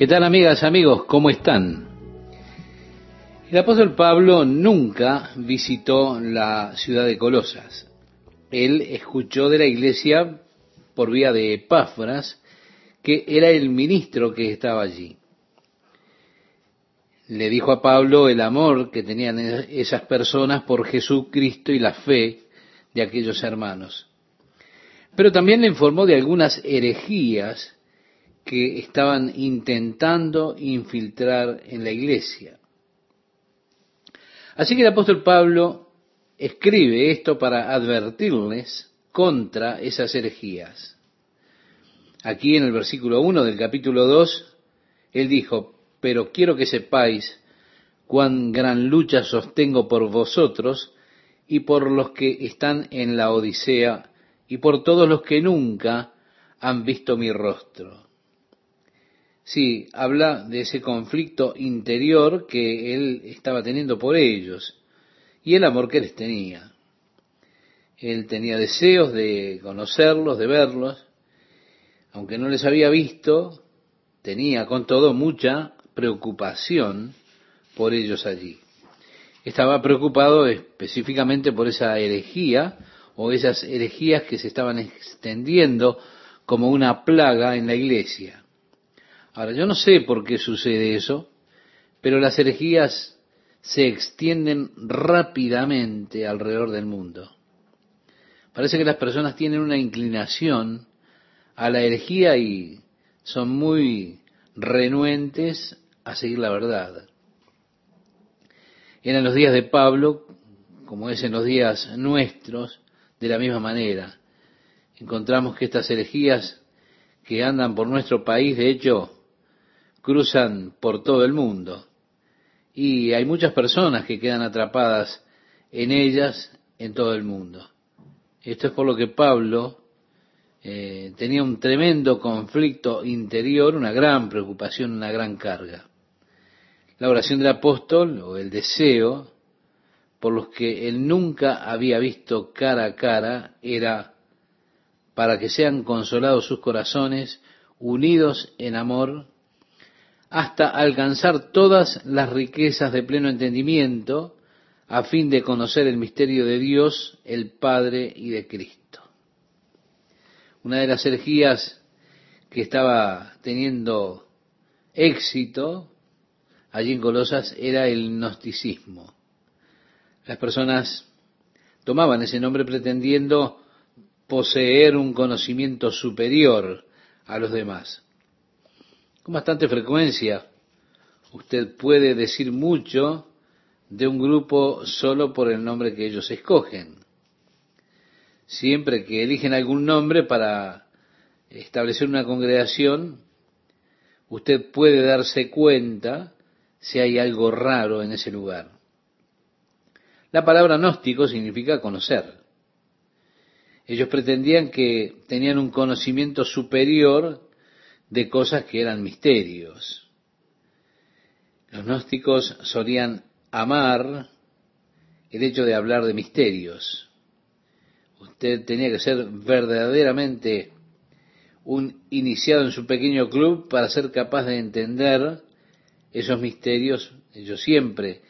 ¿Qué tal amigas, amigos? ¿Cómo están? El apóstol Pablo nunca visitó la ciudad de Colosas. Él escuchó de la iglesia por vía de Epáfras, que era el ministro que estaba allí. Le dijo a Pablo el amor que tenían esas personas por Jesucristo y la fe de aquellos hermanos. Pero también le informó de algunas herejías que estaban intentando infiltrar en la iglesia. Así que el apóstol Pablo escribe esto para advertirles contra esas herejías. Aquí en el versículo 1 del capítulo 2, él dijo, pero quiero que sepáis cuán gran lucha sostengo por vosotros y por los que están en la Odisea y por todos los que nunca han visto mi rostro Sí, habla de ese conflicto interior que él estaba teniendo por ellos y el amor que les tenía. Él tenía deseos de conocerlos, de verlos, aunque no les había visto, tenía con todo mucha preocupación por ellos allí. Estaba preocupado específicamente por esa herejía o esas herejías que se estaban extendiendo como una plaga en la iglesia. Ahora, yo no sé por qué sucede eso, pero las herejías se extienden rápidamente alrededor del mundo. Parece que las personas tienen una inclinación a la herejía y son muy renuentes a seguir la verdad. Eran los días de Pablo, como es en los días nuestros, de la misma manera. Encontramos que estas herejías que andan por nuestro país, de hecho, cruzan por todo el mundo. Y hay muchas personas que quedan atrapadas en ellas en todo el mundo. Esto es por lo que Pablo eh, tenía un tremendo conflicto interior, una gran preocupación, una gran carga. La oración del apóstol o el deseo por los que él nunca había visto cara a cara era para que sean consolados sus corazones, unidos en amor hasta alcanzar todas las riquezas de pleno entendimiento, a fin de conocer el misterio de Dios, el Padre y de Cristo. Una de las herejías que estaba teniendo éxito allí en Colosas era el gnosticismo. Las personas tomaban ese nombre pretendiendo poseer un conocimiento superior a los demás. Con bastante frecuencia usted puede decir mucho de un grupo solo por el nombre que ellos escogen. Siempre que eligen algún nombre para establecer una congregación, usted puede darse cuenta si hay algo raro en ese lugar. La palabra gnóstico significa conocer. Ellos pretendían que tenían un conocimiento superior de cosas que eran misterios. Los gnósticos solían amar el hecho de hablar de misterios. Usted tenía que ser verdaderamente un iniciado en su pequeño club para ser capaz de entender esos misterios. Ellos siempre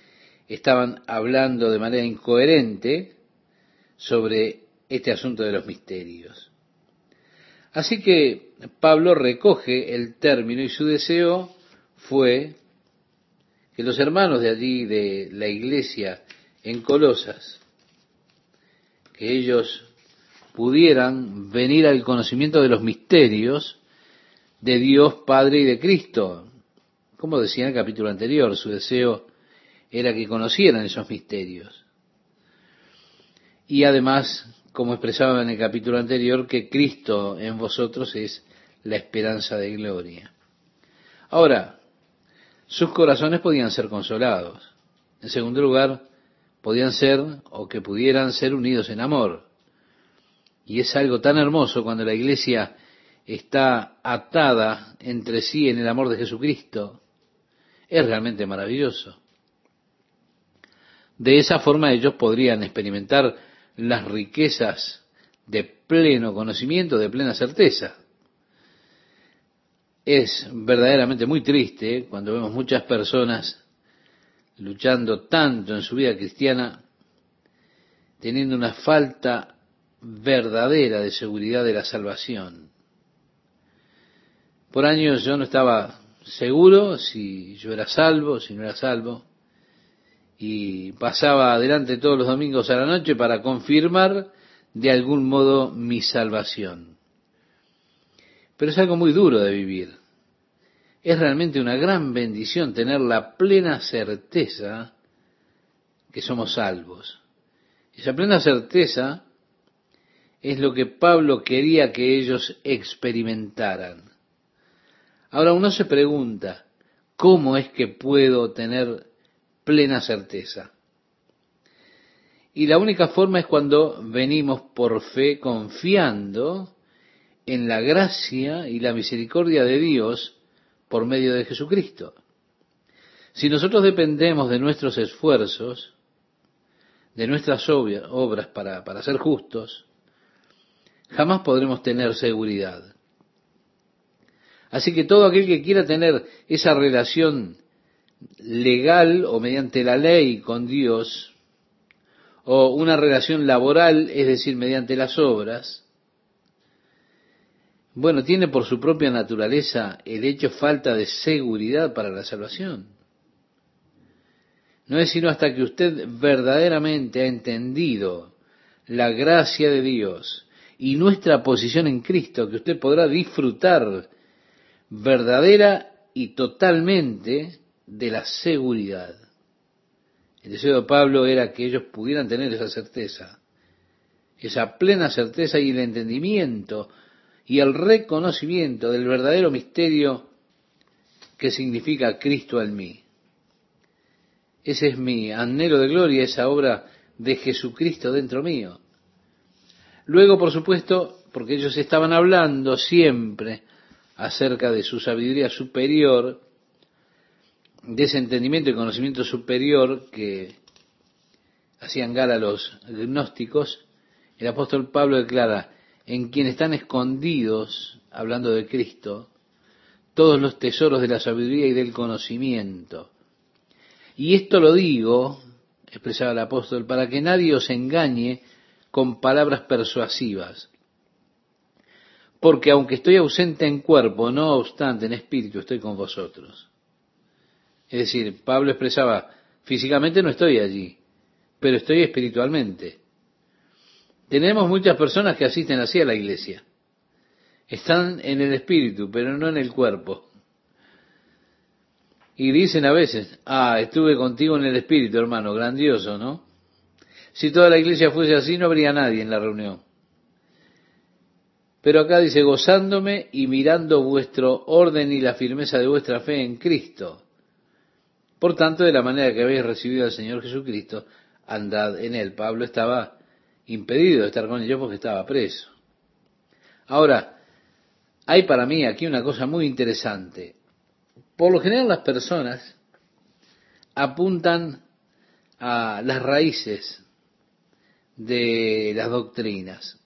estaban hablando de manera incoherente sobre este asunto de los misterios. Así que Pablo recoge el término y su deseo fue que los hermanos de allí, de la iglesia en Colosas, que ellos pudieran venir al conocimiento de los misterios de Dios Padre y de Cristo. Como decía en el capítulo anterior, su deseo era que conocieran esos misterios. Y además como expresaba en el capítulo anterior, que Cristo en vosotros es la esperanza de gloria. Ahora, sus corazones podían ser consolados. En segundo lugar, podían ser o que pudieran ser unidos en amor. Y es algo tan hermoso cuando la iglesia está atada entre sí en el amor de Jesucristo. Es realmente maravilloso. De esa forma ellos podrían experimentar las riquezas de pleno conocimiento, de plena certeza. Es verdaderamente muy triste cuando vemos muchas personas luchando tanto en su vida cristiana, teniendo una falta verdadera de seguridad de la salvación. Por años yo no estaba seguro si yo era salvo, si no era salvo, y pasaba adelante todos los domingos a la noche para confirmar de algún modo mi salvación. Pero es algo muy duro de vivir. Es realmente una gran bendición tener la plena certeza que somos salvos. Esa plena certeza es lo que Pablo quería que ellos experimentaran. Ahora uno se pregunta, ¿cómo es que puedo tener plena certeza? Y la única forma es cuando venimos por fe confiando en la gracia y la misericordia de Dios por medio de Jesucristo. Si nosotros dependemos de nuestros esfuerzos, de nuestras obras para, para ser justos, jamás podremos tener seguridad. Así que todo aquel que quiera tener esa relación legal o mediante la ley con Dios, o una relación laboral, es decir, mediante las obras, bueno, tiene por su propia naturaleza el hecho falta de seguridad para la salvación. No es sino hasta que usted verdaderamente ha entendido la gracia de Dios y nuestra posición en Cristo que usted podrá disfrutar verdadera y totalmente de la seguridad. El deseo de Pablo era que ellos pudieran tener esa certeza, esa plena certeza y el entendimiento y el reconocimiento del verdadero misterio que significa Cristo en mí. Ese es mi anhelo de gloria, esa obra de Jesucristo dentro mío. Luego, por supuesto, porque ellos estaban hablando siempre acerca de su sabiduría superior, de ese entendimiento y conocimiento superior que hacían gala los gnósticos, el apóstol Pablo declara, en quien están escondidos, hablando de Cristo, todos los tesoros de la sabiduría y del conocimiento. Y esto lo digo, expresaba el apóstol, para que nadie os engañe con palabras persuasivas. Porque aunque estoy ausente en cuerpo, no obstante en espíritu estoy con vosotros. Es decir, Pablo expresaba, físicamente no estoy allí, pero estoy espiritualmente. Tenemos muchas personas que asisten así a la iglesia. Están en el espíritu, pero no en el cuerpo. Y dicen a veces, ah, estuve contigo en el espíritu, hermano, grandioso, ¿no? Si toda la iglesia fuese así, no habría nadie en la reunión. Pero acá dice, gozándome y mirando vuestro orden y la firmeza de vuestra fe en Cristo. Por tanto, de la manera que habéis recibido al Señor Jesucristo, andad en él. Pablo estaba impedido de estar con ellos porque estaba preso. Ahora, hay para mí aquí una cosa muy interesante. Por lo general las personas apuntan a las raíces de las doctrinas.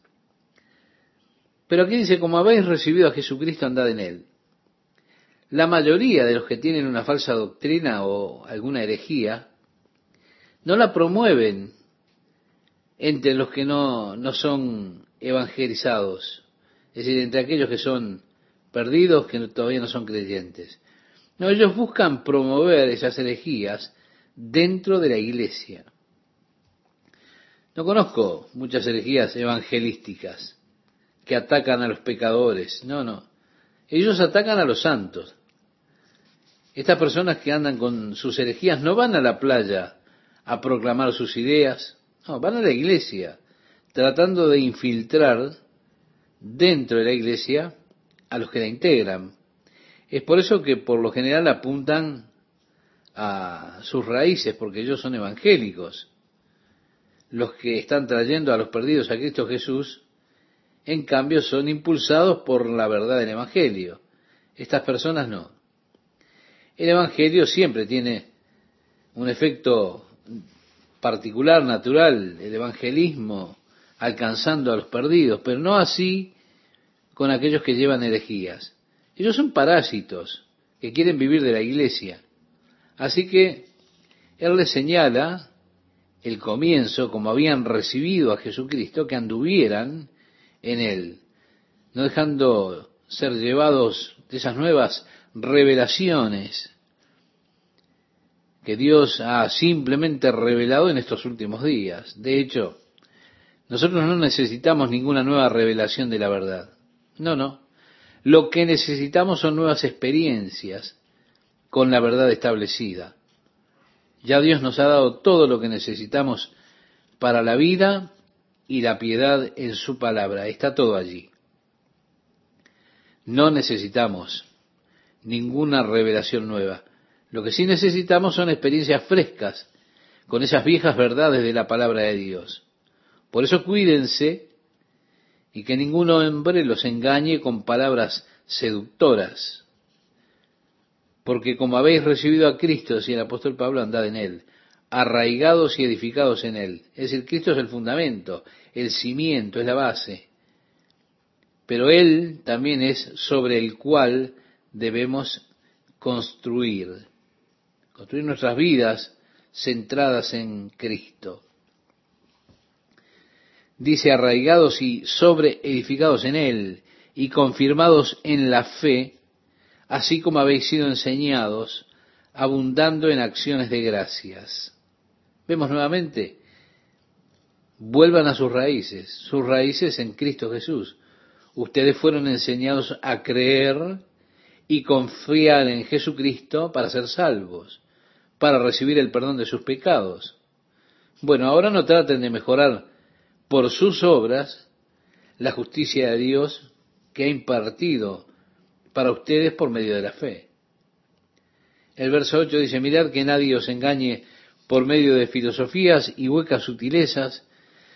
Pero aquí dice, como habéis recibido a Jesucristo, andad en él. La mayoría de los que tienen una falsa doctrina o alguna herejía, no la promueven entre los que no, no son evangelizados, es decir, entre aquellos que son perdidos, que todavía no son creyentes. No, ellos buscan promover esas herejías dentro de la iglesia. No conozco muchas herejías evangelísticas que atacan a los pecadores. No, no. Ellos atacan a los santos. Estas personas que andan con sus herejías no van a la playa a proclamar sus ideas, no, van a la iglesia, tratando de infiltrar dentro de la iglesia a los que la integran. Es por eso que por lo general apuntan a sus raíces, porque ellos son evangélicos. Los que están trayendo a los perdidos a Cristo Jesús, en cambio, son impulsados por la verdad del Evangelio. Estas personas no. El Evangelio siempre tiene un efecto particular, natural, el evangelismo alcanzando a los perdidos, pero no así con aquellos que llevan herejías. Ellos son parásitos que quieren vivir de la iglesia. Así que Él les señala el comienzo, como habían recibido a Jesucristo, que anduvieran en Él, no dejando ser llevados de esas nuevas revelaciones que Dios ha simplemente revelado en estos últimos días. De hecho, nosotros no necesitamos ninguna nueva revelación de la verdad. No, no. Lo que necesitamos son nuevas experiencias con la verdad establecida. Ya Dios nos ha dado todo lo que necesitamos para la vida y la piedad en su palabra. Está todo allí. No necesitamos ninguna revelación nueva. Lo que sí necesitamos son experiencias frescas con esas viejas verdades de la palabra de Dios. Por eso cuídense y que ningún hombre los engañe con palabras seductoras. Porque como habéis recibido a Cristo, decía el apóstol Pablo, andad en él, arraigados y edificados en él. Es decir, Cristo es el fundamento, el cimiento, es la base. Pero Él también es sobre el cual debemos construir, construir nuestras vidas centradas en Cristo. Dice arraigados y sobre edificados en Él y confirmados en la fe, así como habéis sido enseñados, abundando en acciones de gracias. Vemos nuevamente, vuelvan a sus raíces, sus raíces en Cristo Jesús. Ustedes fueron enseñados a creer y confiar en Jesucristo para ser salvos, para recibir el perdón de sus pecados. Bueno, ahora no traten de mejorar por sus obras la justicia de Dios que ha impartido para ustedes por medio de la fe. El verso 8 dice, mirad que nadie os engañe por medio de filosofías y huecas sutilezas,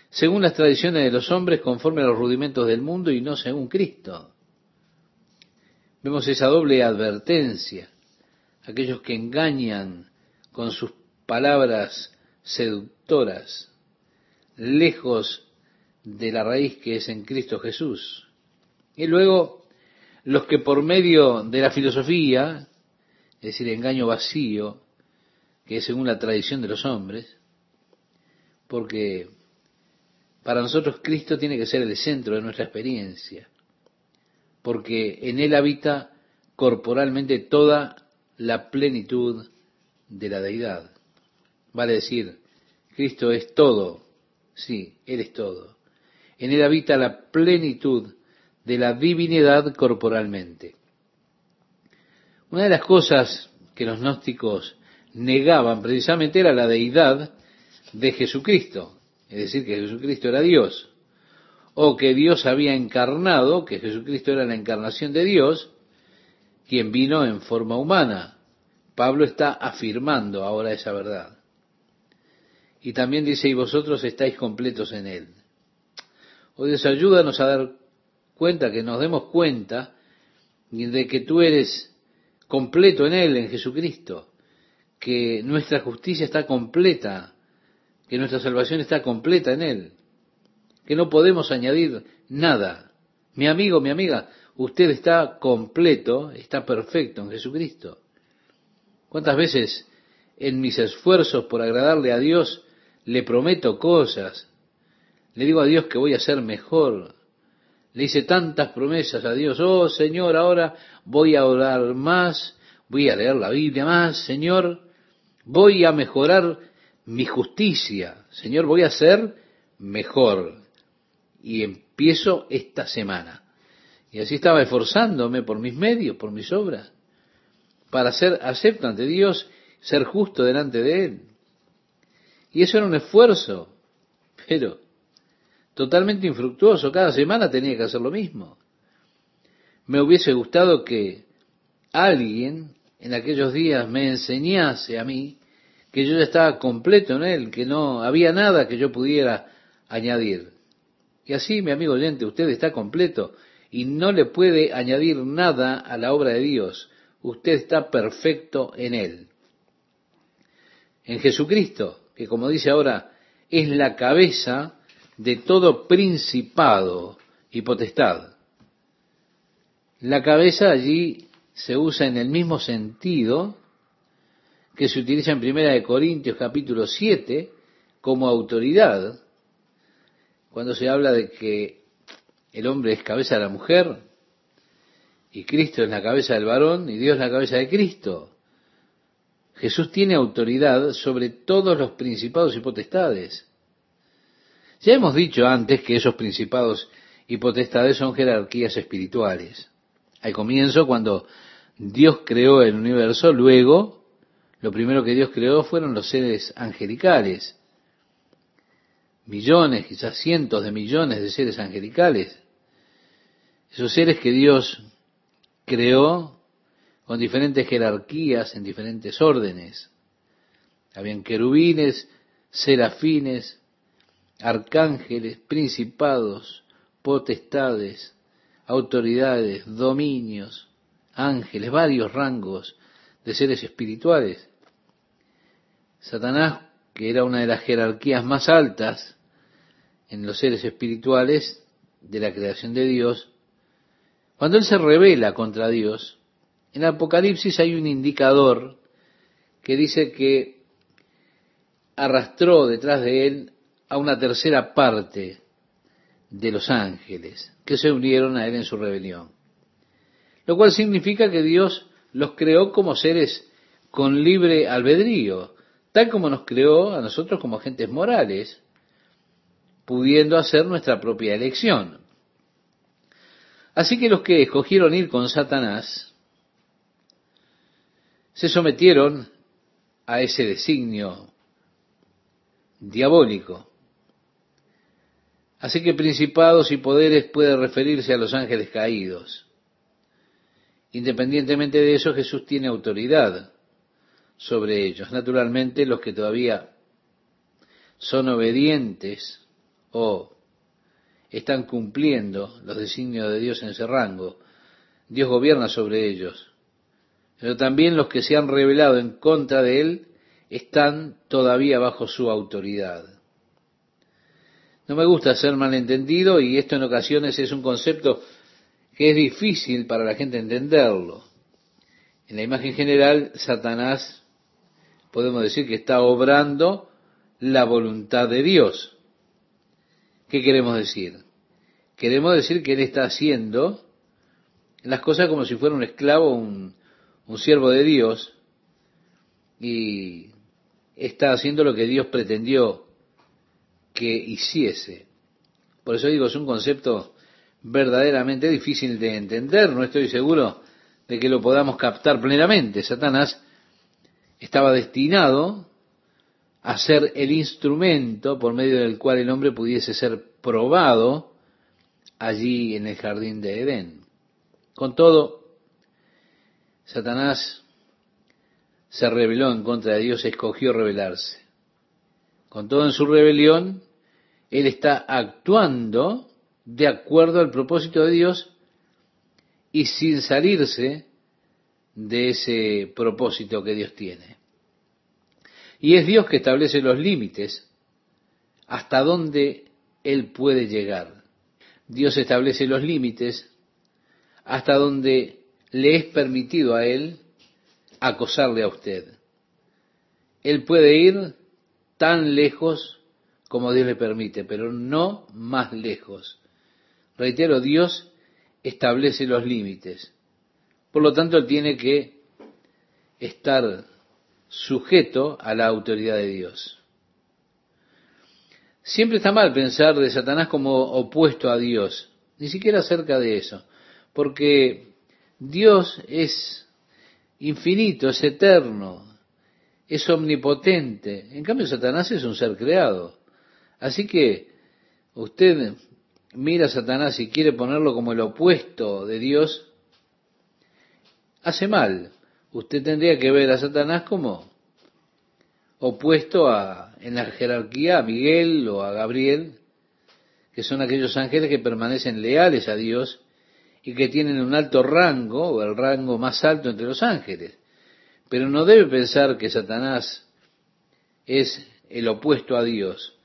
según las tradiciones de los hombres, conforme a los rudimentos del mundo y no según Cristo. Vemos esa doble advertencia. Aquellos que engañan con sus palabras seductoras, lejos de la raíz que es en Cristo Jesús. Y luego los que por medio de la filosofía, es decir, engaño vacío, que es según la tradición de los hombres, porque para nosotros Cristo tiene que ser el centro de nuestra experiencia porque en Él habita corporalmente toda la plenitud de la deidad. Vale decir, Cristo es todo, sí, Él es todo. En Él habita la plenitud de la divinidad corporalmente. Una de las cosas que los gnósticos negaban precisamente era la deidad de Jesucristo, es decir, que Jesucristo era Dios o que Dios había encarnado, que Jesucristo era la encarnación de Dios, quien vino en forma humana. Pablo está afirmando ahora esa verdad. Y también dice, y vosotros estáis completos en Él. O Dios, ayúdanos a dar cuenta, que nos demos cuenta de que tú eres completo en Él, en Jesucristo, que nuestra justicia está completa, que nuestra salvación está completa en Él que no podemos añadir nada. Mi amigo, mi amiga, usted está completo, está perfecto en Jesucristo. ¿Cuántas veces en mis esfuerzos por agradarle a Dios le prometo cosas? Le digo a Dios que voy a ser mejor. Le hice tantas promesas a Dios. Oh Señor, ahora voy a orar más, voy a leer la Biblia más, Señor, voy a mejorar mi justicia. Señor, voy a ser mejor y empiezo esta semana. Y así estaba esforzándome por mis medios, por mis obras, para ser acepto ante Dios, ser justo delante de Él. Y eso era un esfuerzo, pero totalmente infructuoso. Cada semana tenía que hacer lo mismo. Me hubiese gustado que alguien en aquellos días me enseñase a mí que yo ya estaba completo en Él, que no había nada que yo pudiera añadir. Y así, mi amigo oyente, usted está completo y no le puede añadir nada a la obra de Dios. Usted está perfecto en Él. En Jesucristo, que como dice ahora, es la cabeza de todo principado y potestad. La cabeza allí se usa en el mismo sentido que se utiliza en Primera de Corintios capítulo 7 como autoridad, cuando se habla de que el hombre es cabeza de la mujer y Cristo es la cabeza del varón y Dios la cabeza de Cristo. Jesús tiene autoridad sobre todos los principados y potestades. Ya hemos dicho antes que esos principados y potestades son jerarquías espirituales. Al comienzo, cuando Dios creó el universo, luego, lo primero que Dios creó fueron los seres angelicales. Millones, quizás cientos de millones de seres angelicales. Esos seres que Dios creó con diferentes jerarquías en diferentes órdenes. Habían querubines, serafines, arcángeles, principados, potestades, autoridades, dominios, ángeles, varios rangos de seres espirituales. Satanás, que era una de las jerarquías más altas en los seres espirituales de la creación de Dios, cuando él se revela contra Dios, en Apocalipsis hay un indicador que dice que arrastró detrás de él a una tercera parte de los ángeles que se unieron a él en su rebelión. Lo cual significa que Dios los creó como seres con libre albedrío, tal como nos creó a nosotros como agentes morales, pudiendo hacer nuestra propia elección. Así que los que escogieron ir con Satanás se sometieron a ese designio diabólico. Así que principados y poderes puede referirse a los ángeles caídos. Independientemente de eso, Jesús tiene autoridad sobre ellos. Naturalmente, los que todavía son obedientes o están cumpliendo los designios de Dios en ese rango, Dios gobierna sobre ellos. Pero también los que se han rebelado en contra de Él están todavía bajo su autoridad. No me gusta ser malentendido y esto en ocasiones es un concepto que es difícil para la gente entenderlo. En la imagen general, Satanás podemos decir que está obrando la voluntad de Dios. ¿Qué queremos decir? Queremos decir que Él está haciendo las cosas como si fuera un esclavo, un, un siervo de Dios, y está haciendo lo que Dios pretendió que hiciese. Por eso digo, es un concepto verdaderamente difícil de entender, no estoy seguro de que lo podamos captar plenamente. Satanás estaba destinado a ser el instrumento por medio del cual el hombre pudiese ser probado allí en el jardín de Edén. Con todo, Satanás se rebeló en contra de Dios, escogió rebelarse. Con todo en su rebelión, él está actuando de acuerdo al propósito de Dios y sin salirse de ese propósito que Dios tiene. Y es Dios que establece los límites hasta donde Él puede llegar. Dios establece los límites hasta donde le es permitido a Él acosarle a usted. Él puede ir tan lejos como Dios le permite, pero no más lejos. Reitero, Dios establece los límites. Por lo tanto, Él tiene que estar sujeto a la autoridad de Dios. Siempre está mal pensar de Satanás como opuesto a Dios, ni siquiera acerca de eso, porque Dios es infinito, es eterno, es omnipotente. En cambio, Satanás es un ser creado. Así que usted mira a Satanás y quiere ponerlo como el opuesto de Dios, hace mal. Usted tendría que ver a Satanás como opuesto a, en la jerarquía a Miguel o a Gabriel, que son aquellos ángeles que permanecen leales a Dios y que tienen un alto rango, o el rango más alto entre los ángeles. Pero no debe pensar que Satanás es el opuesto a Dios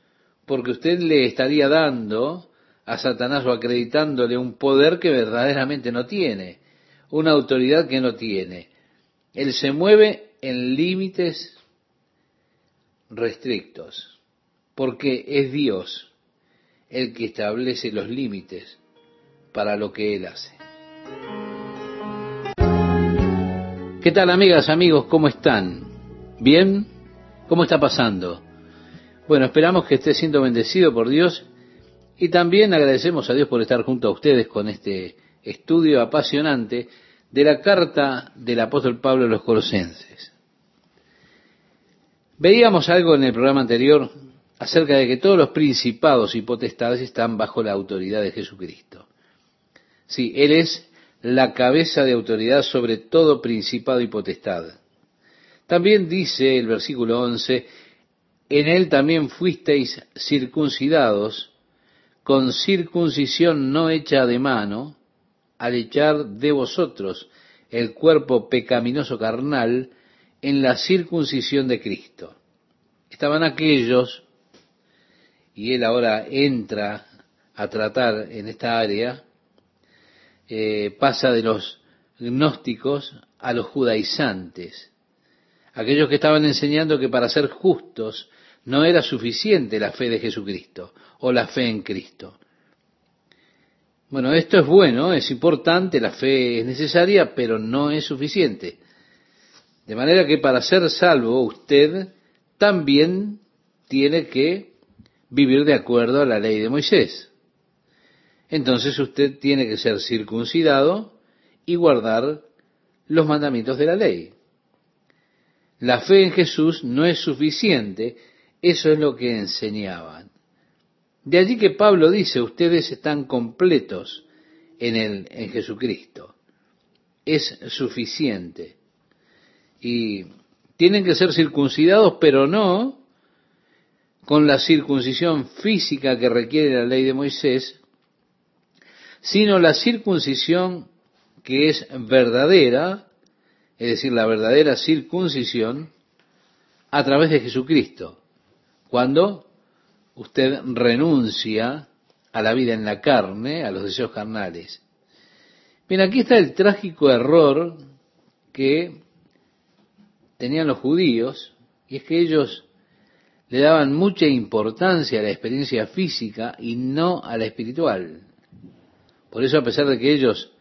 porque usted le estaría dando a Satanás o acreditándole un poder que verdaderamente no tiene. una autoridad que no tiene. Él se mueve en límites restrictos, porque es Dios el que establece los límites para lo que Él hace. ¿Qué tal amigas, amigos? ¿Cómo están? ¿Bien? ¿Cómo está pasando? Bueno, esperamos que esté siendo bendecido por Dios y también agradecemos a Dios por estar junto a ustedes con este estudio apasionante de la carta del apóstol Pablo a los colosenses. Veíamos algo en el programa anterior acerca de que todos los principados y potestades están bajo la autoridad de Jesucristo. Sí, Él es la cabeza de autoridad sobre todo principado y potestad. También dice el versículo 11, en Él también fuisteis circuncidados con circuncisión no hecha de mano, al echar de vosotros el cuerpo pecaminoso carnal en la circuncisión de Cristo. Estaban aquellos, y él ahora entra a tratar en esta área, eh, pasa de los gnósticos a los judaizantes, aquellos que estaban enseñando que para ser justos no era suficiente la fe de Jesucristo o la fe en Cristo. Bueno, esto es bueno, es importante, la fe es necesaria, pero no es suficiente. De manera que para ser salvo usted también tiene que vivir de acuerdo a la ley de Moisés. Entonces usted tiene que ser circuncidado y guardar los mandamientos de la ley. La fe en Jesús no es suficiente, eso es lo que enseñaban. De allí que Pablo dice, ustedes están completos en en Jesucristo. Es suficiente. Y tienen que ser circuncidados, pero no con la circuncisión física que requiere la ley de Moisés, sino la circuncisión que es verdadera, es decir, la verdadera circuncisión a través de Jesucristo, cuando usted renuncia a la vida en la carne, a los deseos carnales. Bien, aquí está el trágico error que tenían los judíos, y es que ellos le daban mucha importancia a la experiencia física y no a la espiritual. Por eso, a pesar de que ellos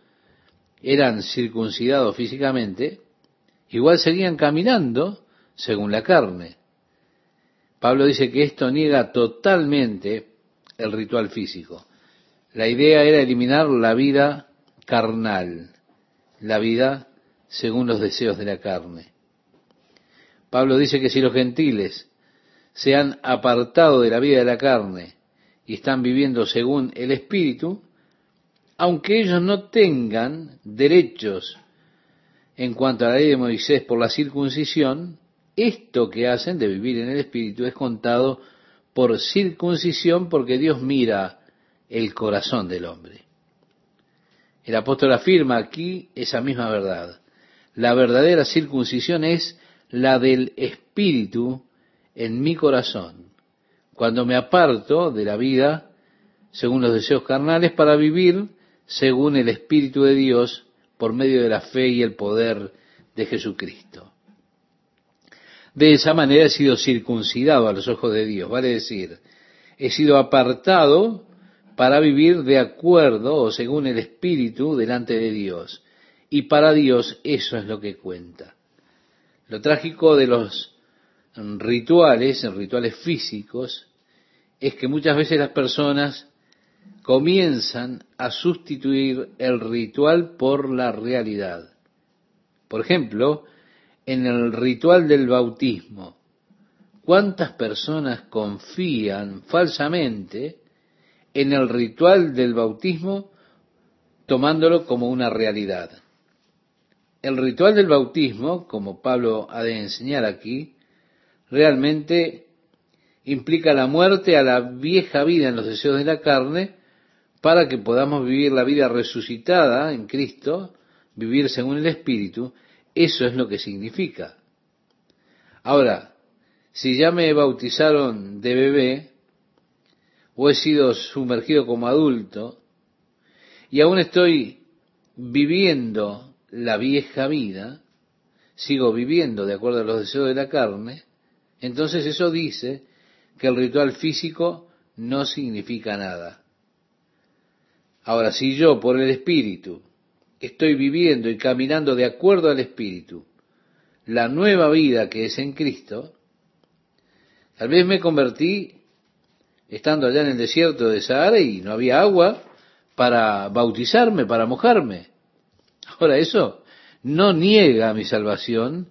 eran circuncidados físicamente, igual seguían caminando según la carne. Pablo dice que esto niega totalmente el ritual físico. La idea era eliminar la vida carnal, la vida según los deseos de la carne. Pablo dice que si los gentiles se han apartado de la vida de la carne y están viviendo según el Espíritu, aunque ellos no tengan derechos en cuanto a la ley de Moisés por la circuncisión, esto que hacen de vivir en el Espíritu es contado por circuncisión porque Dios mira el corazón del hombre. El apóstol afirma aquí esa misma verdad. La verdadera circuncisión es la del Espíritu en mi corazón, cuando me aparto de la vida según los deseos carnales para vivir según el Espíritu de Dios por medio de la fe y el poder de Jesucristo. De esa manera he sido circuncidado a los ojos de Dios, vale decir, he sido apartado para vivir de acuerdo o según el Espíritu delante de Dios. Y para Dios eso es lo que cuenta. Lo trágico de los rituales, rituales físicos, es que muchas veces las personas comienzan a sustituir el ritual por la realidad. Por ejemplo, en el ritual del bautismo, ¿cuántas personas confían falsamente en el ritual del bautismo tomándolo como una realidad? El ritual del bautismo, como Pablo ha de enseñar aquí, realmente implica la muerte a la vieja vida en los deseos de la carne para que podamos vivir la vida resucitada en Cristo, vivir según el Espíritu, eso es lo que significa. Ahora, si ya me bautizaron de bebé, o he sido sumergido como adulto, y aún estoy viviendo la vieja vida, sigo viviendo de acuerdo a los deseos de la carne, entonces eso dice que el ritual físico no significa nada. Ahora, si yo por el Espíritu estoy viviendo y caminando de acuerdo al Espíritu, la nueva vida que es en Cristo, tal vez me convertí estando allá en el desierto de Sahara y no había agua para bautizarme, para mojarme. Ahora eso no niega mi salvación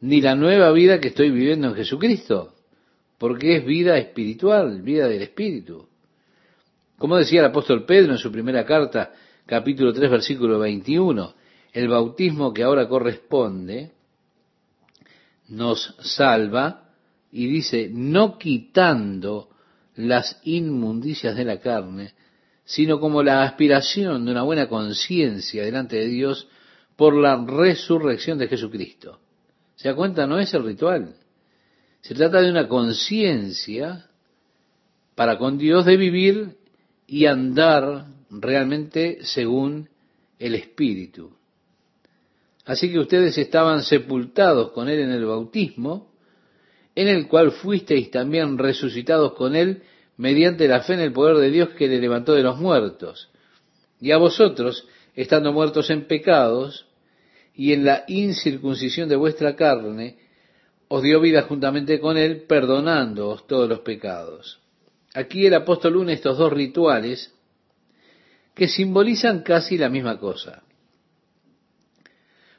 ni la nueva vida que estoy viviendo en Jesucristo, porque es vida espiritual, vida del Espíritu. Como decía el apóstol Pedro en su primera carta, capítulo 3, versículo 21, el bautismo que ahora corresponde nos salva y dice, no quitando las inmundicias de la carne, sino como la aspiración de una buena conciencia delante de Dios por la resurrección de Jesucristo. ¿Se da cuenta? No es el ritual. Se trata de una conciencia para con Dios de vivir y andar realmente según el Espíritu. Así que ustedes estaban sepultados con Él en el bautismo, en el cual fuisteis también resucitados con Él mediante la fe en el poder de Dios que le levantó de los muertos. Y a vosotros, estando muertos en pecados y en la incircuncisión de vuestra carne, os dio vida juntamente con Él, perdonándoos todos los pecados. Aquí el apóstol une estos dos rituales que simbolizan casi la misma cosa.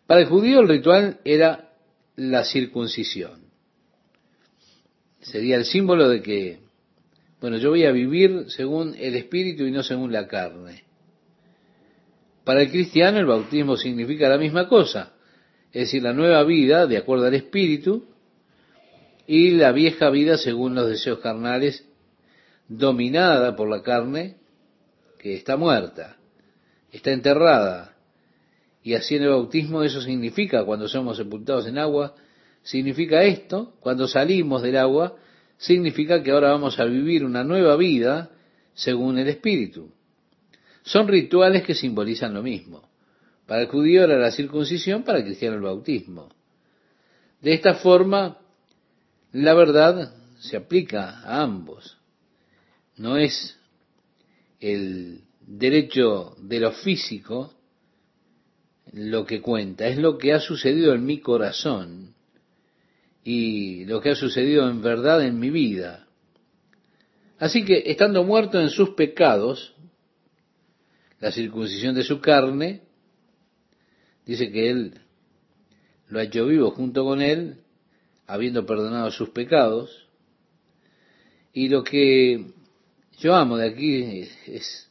Para el judío el ritual era la circuncisión. Sería el símbolo de que bueno, yo voy a vivir según el Espíritu y no según la carne. Para el cristiano el bautismo significa la misma cosa, es decir, la nueva vida de acuerdo al Espíritu y la vieja vida según los deseos carnales, dominada por la carne que está muerta, está enterrada. Y así en el bautismo eso significa, cuando somos sepultados en agua, significa esto, cuando salimos del agua, significa que ahora vamos a vivir una nueva vida según el Espíritu. Son rituales que simbolizan lo mismo. Para el judío era la circuncisión, para el cristiano el bautismo. De esta forma, la verdad se aplica a ambos. No es el derecho de lo físico lo que cuenta, es lo que ha sucedido en mi corazón y lo que ha sucedido en verdad en mi vida. Así que, estando muerto en sus pecados, la circuncisión de su carne, dice que Él lo ha hecho vivo junto con Él, habiendo perdonado sus pecados. Y lo que yo amo de aquí es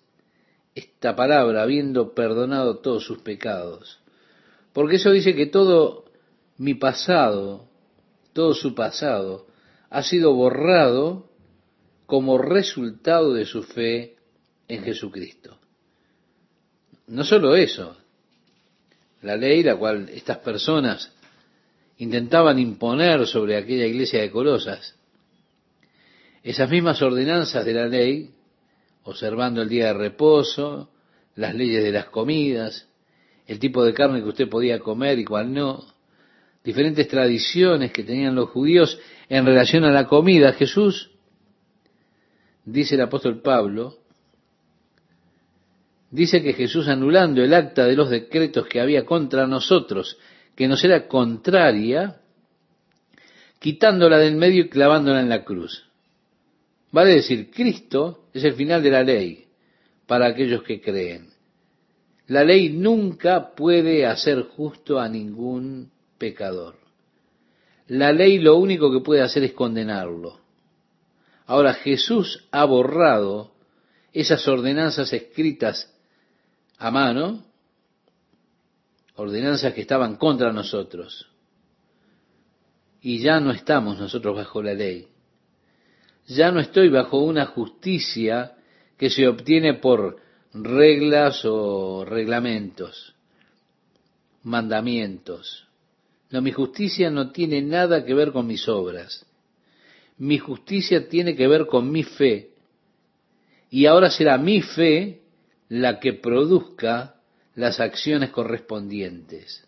esta palabra, habiendo perdonado todos sus pecados. Porque eso dice que todo mi pasado, todo su pasado ha sido borrado como resultado de su fe en Jesucristo. No solo eso, la ley la cual estas personas intentaban imponer sobre aquella iglesia de Colosas, esas mismas ordenanzas de la ley, observando el día de reposo, las leyes de las comidas, el tipo de carne que usted podía comer y cuál no, diferentes tradiciones que tenían los judíos en relación a la comida. Jesús, dice el apóstol Pablo, dice que Jesús anulando el acta de los decretos que había contra nosotros, que nos era contraria, quitándola del medio y clavándola en la cruz. Vale decir, Cristo es el final de la ley para aquellos que creen. La ley nunca puede hacer justo a ningún pecador. La ley lo único que puede hacer es condenarlo. Ahora Jesús ha borrado esas ordenanzas escritas a mano, ordenanzas que estaban contra nosotros. Y ya no estamos nosotros bajo la ley. Ya no estoy bajo una justicia que se obtiene por reglas o reglamentos, mandamientos. No, mi justicia no tiene nada que ver con mis obras. Mi justicia tiene que ver con mi fe. Y ahora será mi fe la que produzca las acciones correspondientes.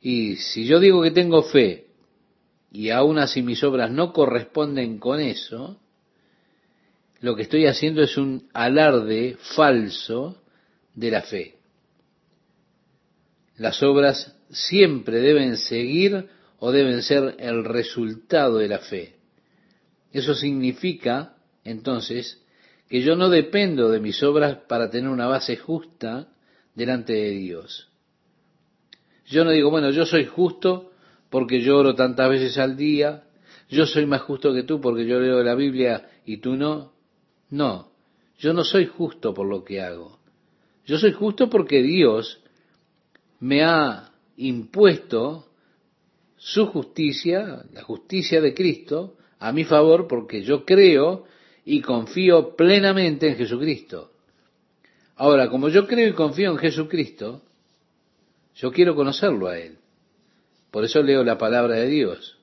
Y si yo digo que tengo fe y aún así mis obras no corresponden con eso, lo que estoy haciendo es un alarde falso de la fe. Las obras siempre deben seguir o deben ser el resultado de la fe. Eso significa, entonces, que yo no dependo de mis obras para tener una base justa delante de Dios. Yo no digo, bueno, yo soy justo porque yo oro tantas veces al día, yo soy más justo que tú porque yo leo la Biblia y tú no. No, yo no soy justo por lo que hago. Yo soy justo porque Dios me ha impuesto su justicia, la justicia de Cristo, a mi favor porque yo creo y confío plenamente en Jesucristo. Ahora, como yo creo y confío en Jesucristo, yo quiero conocerlo a Él. Por eso leo la palabra de Dios.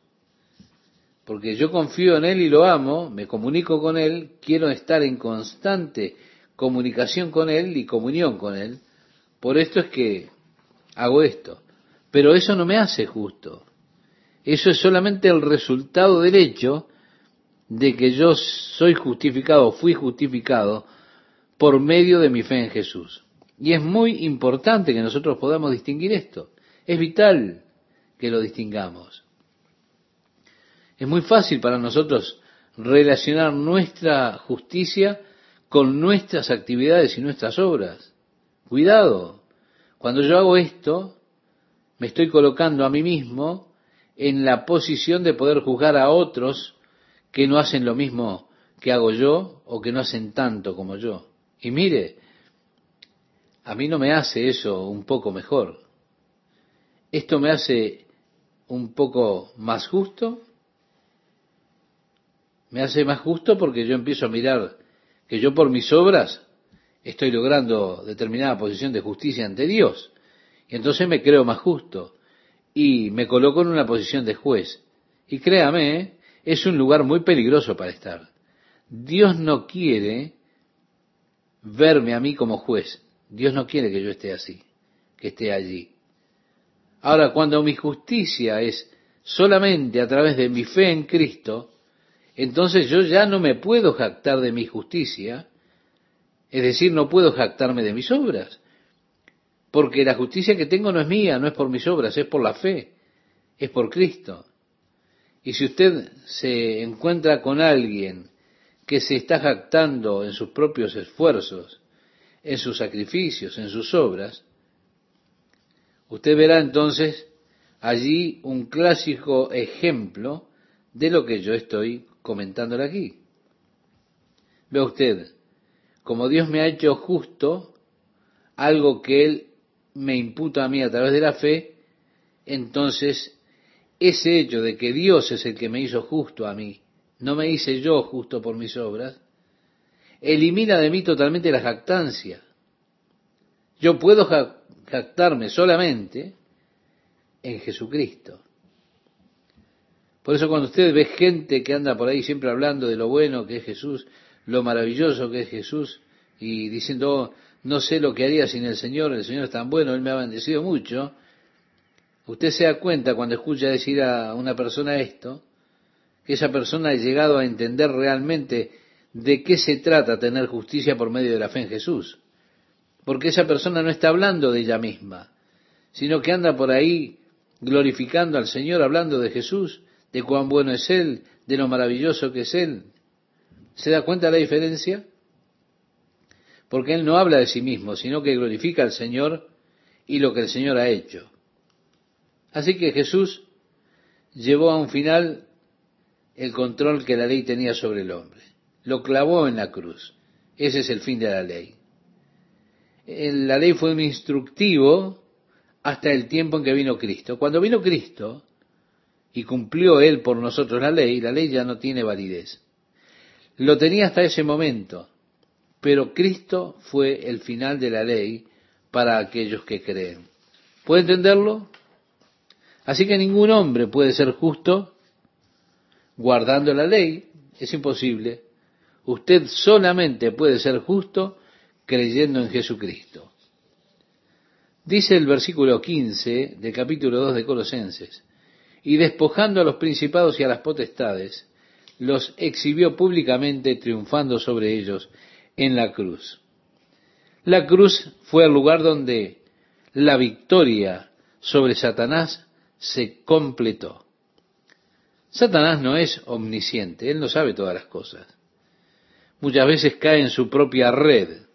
Porque yo confío en Él y lo amo, me comunico con Él, quiero estar en constante comunicación con Él y comunión con Él. Por esto es que hago esto. Pero eso no me hace justo. Eso es solamente el resultado del hecho de que yo soy justificado, fui justificado por medio de mi fe en Jesús. Y es muy importante que nosotros podamos distinguir esto. Es vital que lo distingamos. Es muy fácil para nosotros relacionar nuestra justicia con nuestras actividades y nuestras obras. Cuidado, cuando yo hago esto, me estoy colocando a mí mismo en la posición de poder juzgar a otros que no hacen lo mismo que hago yo o que no hacen tanto como yo. Y mire, a mí no me hace eso un poco mejor. Esto me hace un poco más justo. Me hace más justo porque yo empiezo a mirar que yo por mis obras estoy logrando determinada posición de justicia ante Dios. Y entonces me creo más justo y me coloco en una posición de juez. Y créame, es un lugar muy peligroso para estar. Dios no quiere verme a mí como juez. Dios no quiere que yo esté así, que esté allí. Ahora, cuando mi justicia es solamente a través de mi fe en Cristo, entonces yo ya no me puedo jactar de mi justicia, es decir, no puedo jactarme de mis obras, porque la justicia que tengo no es mía, no es por mis obras, es por la fe, es por Cristo. Y si usted se encuentra con alguien que se está jactando en sus propios esfuerzos, en sus sacrificios, en sus obras, usted verá entonces allí un clásico ejemplo de lo que yo estoy comentándole aquí. Vea usted, como Dios me ha hecho justo, algo que Él me imputa a mí a través de la fe, entonces ese hecho de que Dios es el que me hizo justo a mí, no me hice yo justo por mis obras, elimina de mí totalmente la jactancia. Yo puedo jactarme solamente en Jesucristo. Por eso cuando usted ve gente que anda por ahí siempre hablando de lo bueno que es Jesús, lo maravilloso que es Jesús, y diciendo, oh, no sé lo que haría sin el Señor, el Señor es tan bueno, Él me ha bendecido mucho, usted se da cuenta cuando escucha decir a una persona esto, que esa persona ha llegado a entender realmente de qué se trata tener justicia por medio de la fe en Jesús. Porque esa persona no está hablando de ella misma, sino que anda por ahí glorificando al Señor, hablando de Jesús, de cuán bueno es Él, de lo maravilloso que es Él. ¿Se da cuenta la diferencia? Porque Él no habla de sí mismo, sino que glorifica al Señor y lo que el Señor ha hecho. Así que Jesús llevó a un final el control que la ley tenía sobre el hombre lo clavó en la cruz. Ese es el fin de la ley. La ley fue un instructivo hasta el tiempo en que vino Cristo. Cuando vino Cristo y cumplió Él por nosotros la ley, la ley ya no tiene validez. Lo tenía hasta ese momento, pero Cristo fue el final de la ley para aquellos que creen. ¿Puede entenderlo? Así que ningún hombre puede ser justo guardando la ley, es imposible. Usted solamente puede ser justo creyendo en Jesucristo. Dice el versículo 15 del capítulo 2 de Colosenses, y despojando a los principados y a las potestades, los exhibió públicamente triunfando sobre ellos en la cruz. La cruz fue el lugar donde la victoria sobre Satanás se completó. Satanás no es omnisciente, él no sabe todas las cosas. Muchas veces cae en su propia red,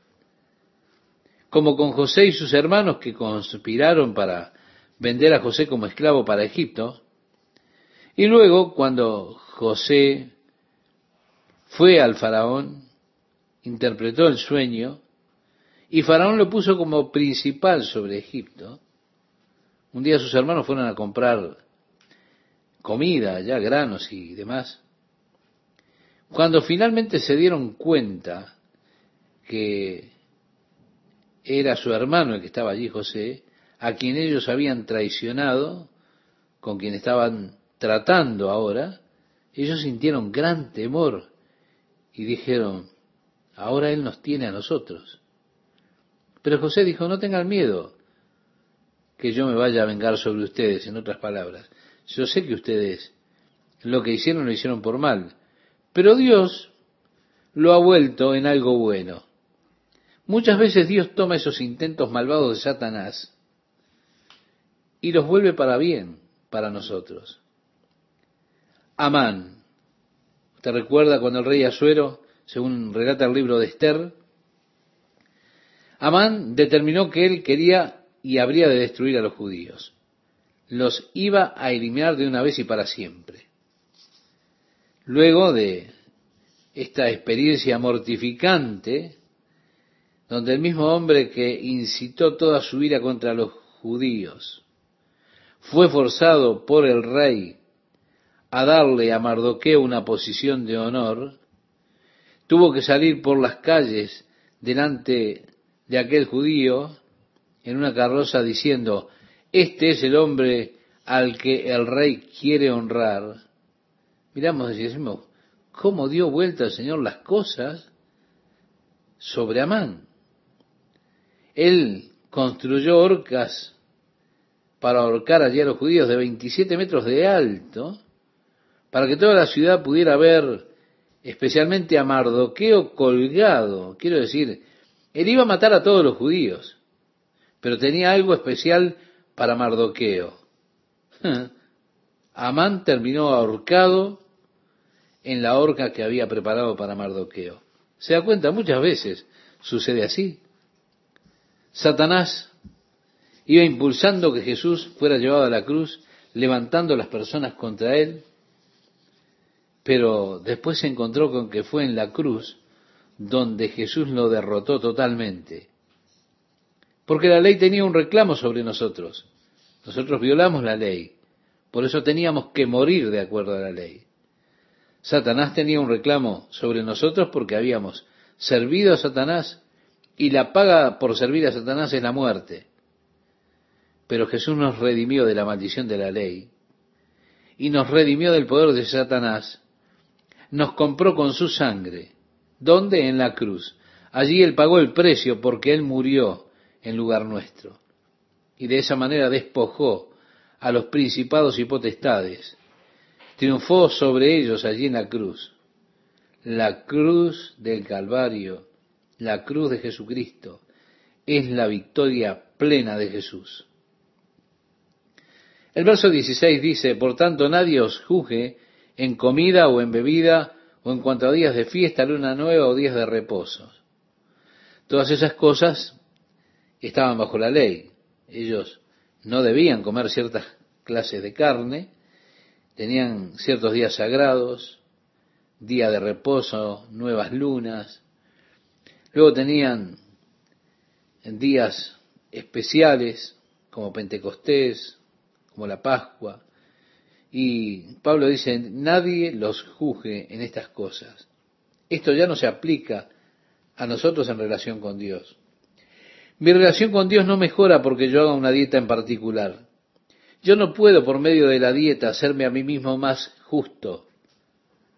como con José y sus hermanos que conspiraron para vender a José como esclavo para Egipto, y luego cuando José fue al faraón, interpretó el sueño, y faraón lo puso como principal sobre Egipto, un día sus hermanos fueron a comprar comida, ya granos y demás. Cuando finalmente se dieron cuenta que era su hermano el que estaba allí, José, a quien ellos habían traicionado, con quien estaban tratando ahora, ellos sintieron gran temor y dijeron, ahora Él nos tiene a nosotros. Pero José dijo, no tengan miedo que yo me vaya a vengar sobre ustedes, en otras palabras. Yo sé que ustedes lo que hicieron lo hicieron por mal, pero Dios lo ha vuelto en algo bueno. Muchas veces Dios toma esos intentos malvados de Satanás y los vuelve para bien para nosotros. Amán. ¿Te recuerda cuando el rey Asuero, según relata el libro de Esther, Amán determinó que él quería y habría de destruir a los judíos los iba a eliminar de una vez y para siempre. Luego de esta experiencia mortificante, donde el mismo hombre que incitó toda su ira contra los judíos fue forzado por el rey a darle a Mardoqueo una posición de honor, tuvo que salir por las calles delante de aquel judío en una carroza diciendo, este es el hombre al que el rey quiere honrar. Miramos y decimos, ¿cómo dio vuelta el Señor las cosas sobre Amán? Él construyó orcas para ahorcar allí a los judíos de 27 metros de alto, para que toda la ciudad pudiera ver especialmente a Mardoqueo colgado. Quiero decir, él iba a matar a todos los judíos, pero tenía algo especial para Mardoqueo. Amán terminó ahorcado en la horca que había preparado para Mardoqueo. Se da cuenta, muchas veces sucede así. Satanás iba impulsando que Jesús fuera llevado a la cruz, levantando las personas contra él, pero después se encontró con que fue en la cruz donde Jesús lo derrotó totalmente. Porque la ley tenía un reclamo sobre nosotros. Nosotros violamos la ley. Por eso teníamos que morir de acuerdo a la ley. Satanás tenía un reclamo sobre nosotros porque habíamos servido a Satanás y la paga por servir a Satanás es la muerte. Pero Jesús nos redimió de la maldición de la ley y nos redimió del poder de Satanás. Nos compró con su sangre. ¿Dónde? En la cruz. Allí Él pagó el precio porque Él murió en lugar nuestro. Y de esa manera despojó a los principados y potestades. Triunfó sobre ellos allí en la cruz. La cruz del Calvario, la cruz de Jesucristo, es la victoria plena de Jesús. El verso 16 dice, por tanto nadie os juzgue en comida o en bebida o en cuanto a días de fiesta, luna nueva o días de reposo. Todas esas cosas estaban bajo la ley. Ellos no debían comer ciertas clases de carne, tenían ciertos días sagrados, día de reposo, nuevas lunas, luego tenían días especiales como Pentecostés, como la Pascua, y Pablo dice, nadie los juzgue en estas cosas. Esto ya no se aplica a nosotros en relación con Dios. Mi relación con Dios no mejora porque yo haga una dieta en particular. Yo no puedo por medio de la dieta hacerme a mí mismo más justo.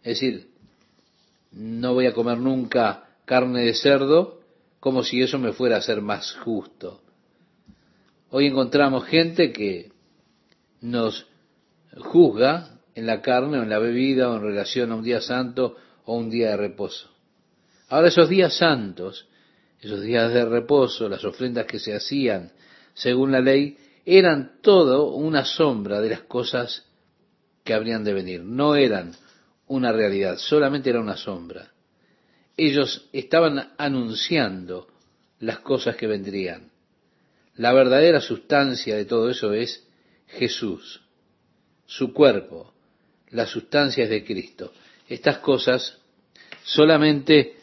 Es decir, no voy a comer nunca carne de cerdo como si eso me fuera a ser más justo. Hoy encontramos gente que nos juzga en la carne o en la bebida o en relación a un día santo o un día de reposo. Ahora esos días santos, esos días de reposo, las ofrendas que se hacían según la ley, eran todo una sombra de las cosas que habrían de venir. No eran una realidad, solamente era una sombra. Ellos estaban anunciando las cosas que vendrían. La verdadera sustancia de todo eso es Jesús, su cuerpo, la sustancia es de Cristo. Estas cosas solamente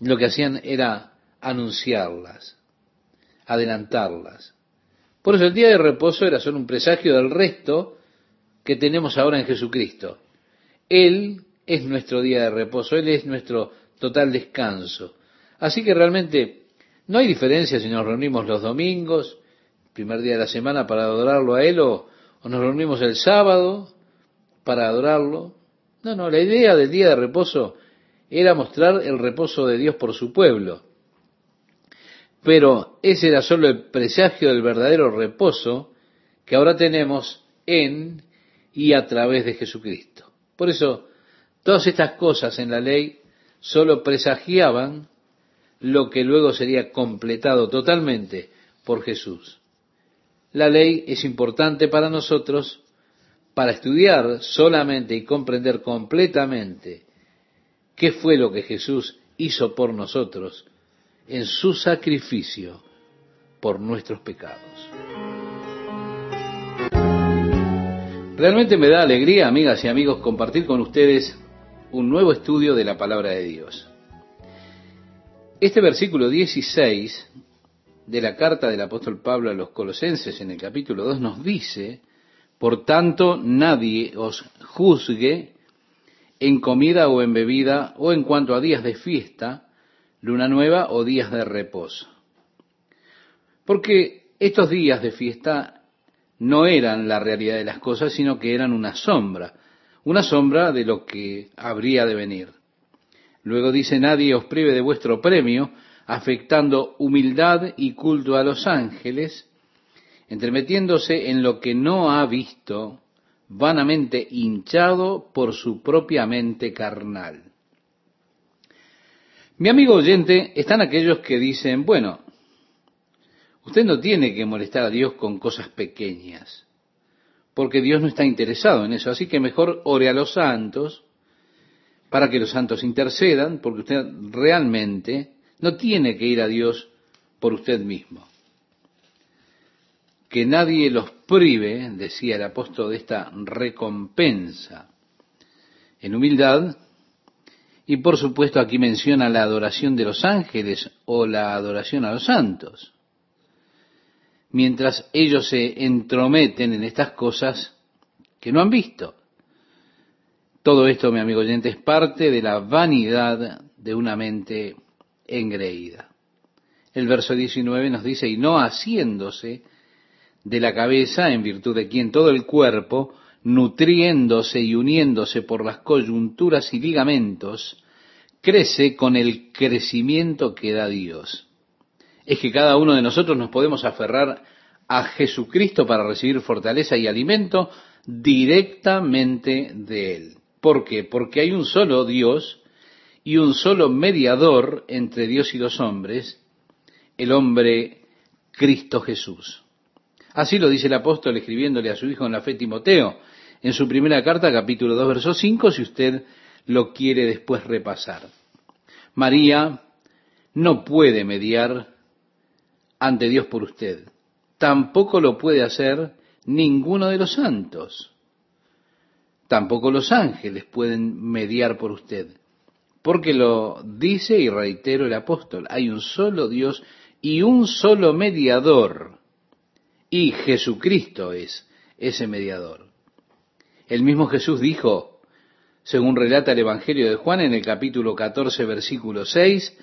lo que hacían era anunciarlas, adelantarlas. Por eso el día de reposo era solo un presagio del resto que tenemos ahora en Jesucristo. Él es nuestro día de reposo, Él es nuestro total descanso. Así que realmente no hay diferencia si nos reunimos los domingos, primer día de la semana, para adorarlo a Él, o, nos reunimos el sábado para adorarlo. No, no, la idea del día de reposo era mostrar el reposo de Dios por su pueblo. Pero ese era solo el presagio del verdadero reposo que ahora tenemos en y a través de Jesucristo. Por eso, todas estas cosas en la ley solo presagiaban lo que luego sería completado totalmente por Jesús. La ley es importante para nosotros para estudiar solamente y comprender completamente qué fue lo que Jesús hizo por nosotros en su sacrificio por nuestros pecados. Realmente me da alegría, amigas y amigos, compartir con ustedes un nuevo estudio de la palabra de Dios. Este versículo 16 de la carta del apóstol Pablo a los colosenses en el capítulo 2 nos dice, por tanto nadie os juzgue en comida o en bebida o en cuanto a días de fiesta, luna nueva o días de reposo. Porque estos días de fiesta no eran la realidad de las cosas, sino que eran una sombra, una sombra de lo que habría de venir. Luego dice, nadie os prive de vuestro premio, afectando humildad y culto a los ángeles, entremetiéndose en lo que no ha visto, vanamente hinchado por su propia mente carnal. Mi amigo oyente, están aquellos que dicen, bueno, usted no tiene que molestar a Dios con cosas pequeñas, porque Dios no está interesado en eso, así que mejor ore a los santos para que los santos intercedan, porque usted realmente no tiene que ir a Dios por usted mismo que nadie los prive, decía el apóstol, de esta recompensa en humildad. Y por supuesto aquí menciona la adoración de los ángeles o la adoración a los santos. Mientras ellos se entrometen en estas cosas que no han visto. Todo esto, mi amigo oyente, es parte de la vanidad de una mente engreída. El verso 19 nos dice, y no haciéndose de la cabeza, en virtud de quien todo el cuerpo, nutriéndose y uniéndose por las coyunturas y ligamentos, crece con el crecimiento que da Dios. Es que cada uno de nosotros nos podemos aferrar a Jesucristo para recibir fortaleza y alimento directamente de Él. ¿Por qué? Porque hay un solo Dios y un solo mediador entre Dios y los hombres, el hombre Cristo Jesús. Así lo dice el apóstol escribiéndole a su hijo en la fe Timoteo, en su primera carta, capítulo 2, verso 5, si usted lo quiere después repasar. María no puede mediar ante Dios por usted. Tampoco lo puede hacer ninguno de los santos. Tampoco los ángeles pueden mediar por usted. Porque lo dice y reitero el apóstol, hay un solo Dios y un solo mediador y Jesucristo es ese mediador. El mismo Jesús dijo, según relata el Evangelio de Juan en el capítulo 14, versículo 6,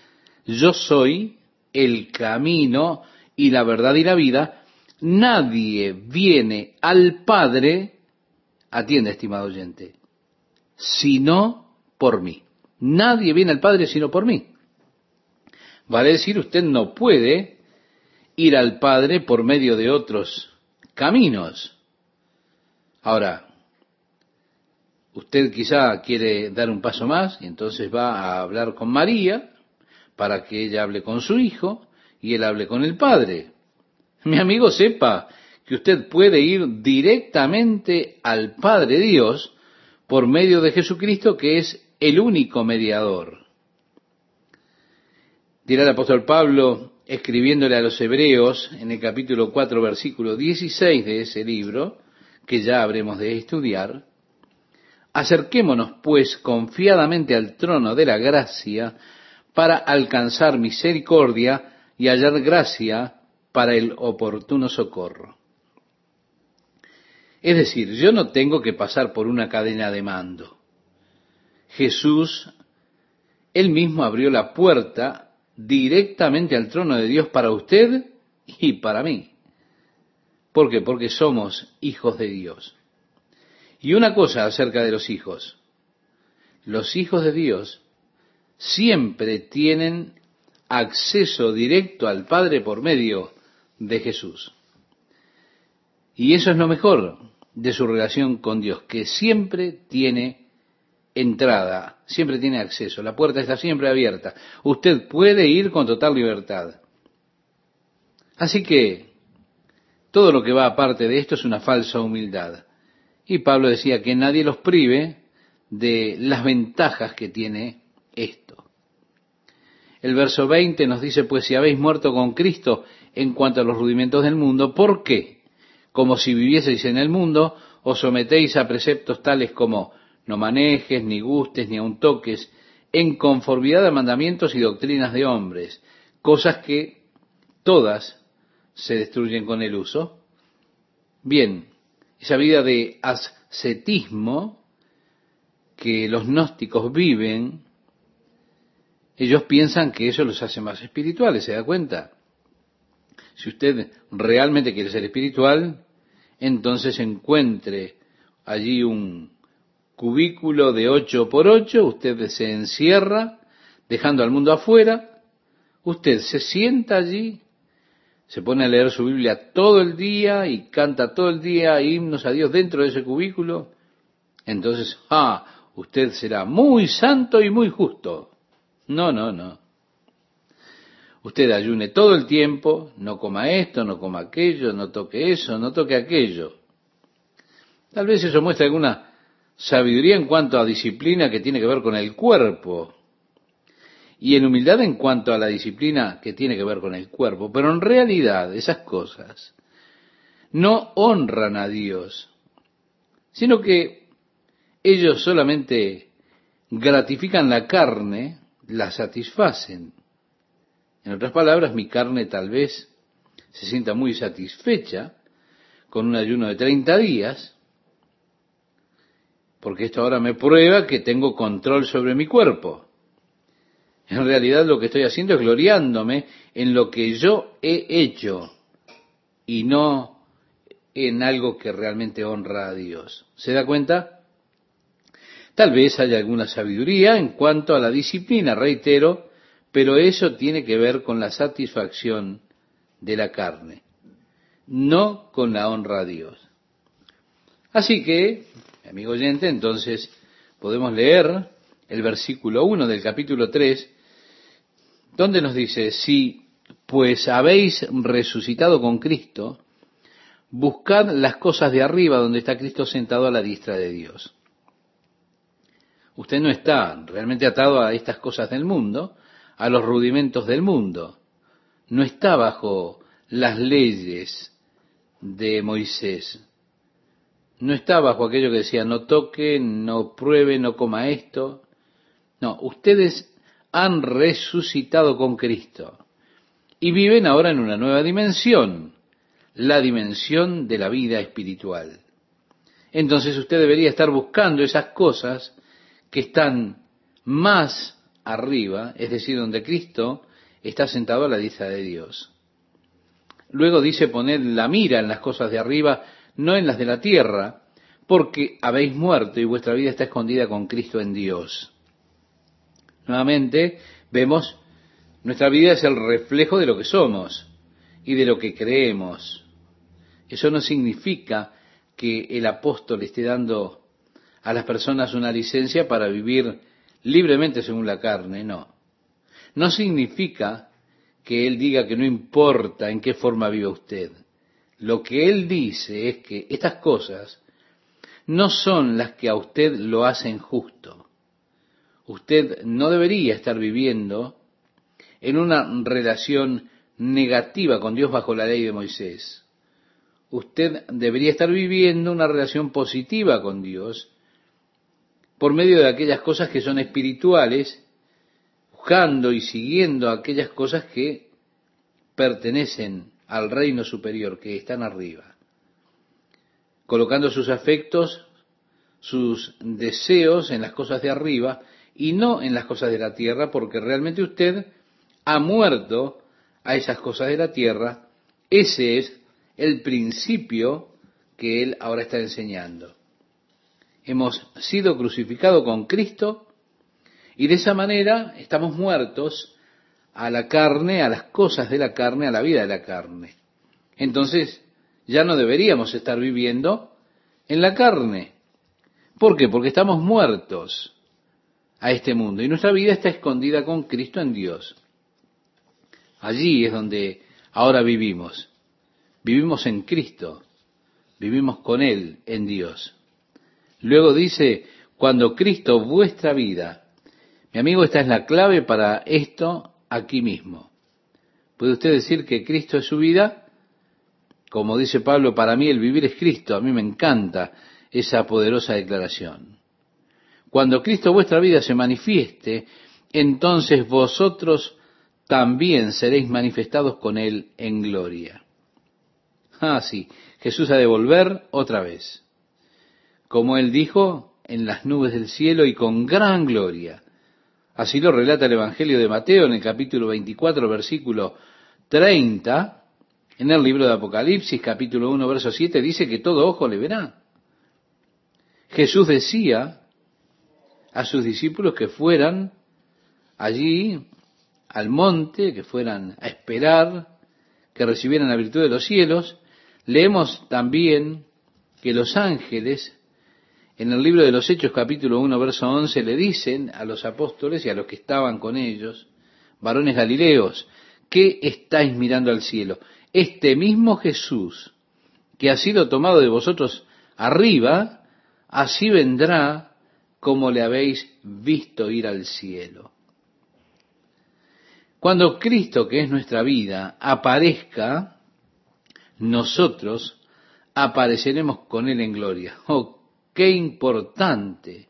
yo soy el camino y la verdad y la vida. Nadie viene al Padre, atiende, estimado oyente, sino por mí. Nadie viene al Padre sino por mí. Vale decir, usted no puede ir al Padre por medio de otros caminos. Ahora, usted quizá quiere dar un paso más y entonces va a hablar con María para que ella hable con su hijo y él hable con el Padre. Mi amigo sepa que usted puede ir directamente al Padre Dios por medio de Jesucristo, que es el único mediador. Dirá el apóstol Pablo, escribiéndole a los hebreos en el capítulo 4, versículo 16 de ese libro, que ya habremos de estudiar, acerquémonos pues confiadamente al trono de la gracia para alcanzar misericordia y hallar gracia para el oportuno socorro. Es decir, yo no tengo que pasar por una cadena de mando. Jesús, él mismo abrió la puerta directamente al trono de Dios para usted y para mí. ¿Por qué? Porque somos hijos de Dios. Y una cosa acerca de los hijos. Los hijos de Dios siempre tienen acceso directo al Padre por medio de Jesús. Y eso es lo mejor de su relación con Dios, que siempre tiene entrada, siempre tiene acceso, la puerta está siempre abierta. Usted puede ir con total libertad. Así que todo lo que va aparte de esto es una falsa humildad. Y Pablo decía que nadie los prive de las ventajas que tiene esto. El verso 20 nos dice, pues si habéis muerto con Cristo en cuanto a los rudimentos del mundo, ¿por qué? como si vivieseis en el mundo, os sometéis a preceptos tales como no manejes, ni gustes, ni aun toques, en conformidad a mandamientos y doctrinas de hombres, cosas que todas se destruyen con el uso. Bien, esa vida de ascetismo que los gnósticos viven, ellos piensan que eso los hace más espirituales, ¿se da cuenta? Si usted realmente quiere ser espiritual, entonces encuentre allí un cubículo de ocho por ocho, usted se encierra, dejando al mundo afuera, usted se sienta allí, se pone a leer su Biblia todo el día y canta todo el día himnos a Dios dentro de ese cubículo, entonces, ah, usted será muy santo y muy justo. No, no, no. Usted ayune todo el tiempo, no coma esto, no coma aquello, no toque eso, no toque aquello. Tal vez eso muestra alguna sabiduría en cuanto a disciplina que tiene que ver con el cuerpo y en humildad en cuanto a la disciplina que tiene que ver con el cuerpo. Pero en realidad esas cosas no honran a Dios, sino que ellos solamente gratifican la carne, la satisfacen. En otras palabras, mi carne tal vez se sienta muy satisfecha con un ayuno de 30 días, porque esto ahora me prueba que tengo control sobre mi cuerpo. En realidad lo que estoy haciendo es gloriándome en lo que yo he hecho y no en algo que realmente honra a Dios. ¿Se da cuenta? Tal vez haya alguna sabiduría en cuanto a la disciplina, reitero, pero eso tiene que ver con la satisfacción de la carne, no con la honra a Dios. Así que, amigo oyente, entonces podemos leer el versículo 1 del capítulo 3, donde nos dice, si pues habéis resucitado con Cristo, buscad las cosas de arriba donde está Cristo sentado a la diestra de Dios. Usted no está realmente atado a estas cosas del mundo, a los rudimentos del mundo. No está bajo las leyes de Moisés. No está bajo aquello que decía no toque, no pruebe, no coma esto. No, ustedes han resucitado con Cristo y viven ahora en una nueva dimensión, la dimensión de la vida espiritual. Entonces usted debería estar buscando esas cosas que están más arriba, es decir, donde Cristo está sentado a la diestra de Dios. Luego dice poner la mira en las cosas de arriba, no en las de la tierra, porque habéis muerto y vuestra vida está escondida con Cristo en Dios. Nuevamente vemos, nuestra vida es el reflejo de lo que somos. y de lo que creemos. Eso no significa que el apóstol esté dando a las personas una licencia para vivir libremente según la carne, no. No significa que él diga que no importa en qué forma viva usted. Lo que él dice es que estas cosas no son las que a usted lo hacen justo. Usted no debería estar viviendo en una relación negativa con Dios bajo la ley de Moisés. Usted debería estar viviendo una relación positiva con Dios por medio de aquellas cosas que son espirituales, buscando y siguiendo aquellas cosas que pertenecen al reino superior, que están arriba, colocando sus afectos, sus deseos en las cosas de arriba y no en las cosas de la tierra, porque realmente usted ha muerto a esas cosas de la tierra, ese es el principio que él ahora está enseñando. Hemos sido crucificados con Cristo y de esa manera estamos muertos a la carne, a las cosas de la carne, a la vida de la carne. Entonces, ya no deberíamos estar viviendo en la carne. ¿Por qué? Porque estamos muertos a este mundo y nuestra vida está escondida con Cristo en Dios. Allí es donde ahora vivimos. Vivimos en Cristo, vivimos con Él en Dios. Luego dice, cuando Cristo vuestra vida, mi amigo, esta es la clave para esto aquí mismo. ¿Puede usted decir que Cristo es su vida? Como dice Pablo, para mí el vivir es Cristo. A mí me encanta esa poderosa declaración. Cuando Cristo vuestra vida se manifieste, entonces vosotros también seréis manifestados con Él en gloria. Ah, sí, Jesús ha de volver otra vez. Como Él dijo, en las nubes del cielo y con gran gloria. Así lo relata el Evangelio de Mateo en el capítulo 24, versículo 30. En el libro de Apocalipsis, capítulo 1, verso 7, dice que todo ojo le verá. Jesús decía a sus discípulos que fueran allí al monte, que fueran a esperar, que recibieran la virtud de los cielos. Leemos también que los ángeles, en el libro de los Hechos capítulo 1, verso 11, le dicen a los apóstoles y a los que estaban con ellos, varones galileos, ¿qué estáis mirando al cielo? Este mismo Jesús, que ha sido tomado de vosotros arriba, así vendrá como le habéis visto ir al cielo. Cuando Cristo, que es nuestra vida, aparezca, nosotros apareceremos con Él en gloria. Oh, qué importante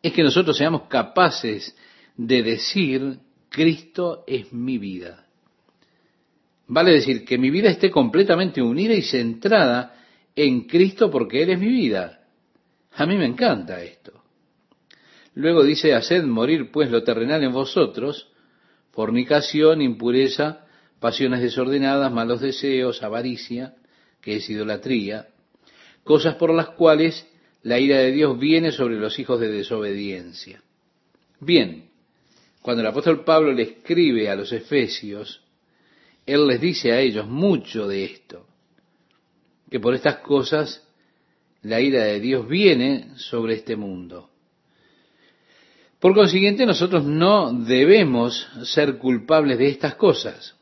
es que nosotros seamos capaces de decir, Cristo es mi vida. Vale decir que mi vida esté completamente unida y centrada en Cristo porque Él es mi vida. A mí me encanta esto. Luego dice, haced morir pues lo terrenal en vosotros, fornicación, impureza, pasiones desordenadas, malos deseos, avaricia, que es idolatría, cosas por las cuales la ira de Dios viene sobre los hijos de desobediencia. Bien, cuando el apóstol Pablo le escribe a los efesios, él les dice a ellos mucho de esto, que por estas cosas la ira de Dios viene sobre este mundo. Por consiguiente, nosotros no debemos ser culpables de estas cosas.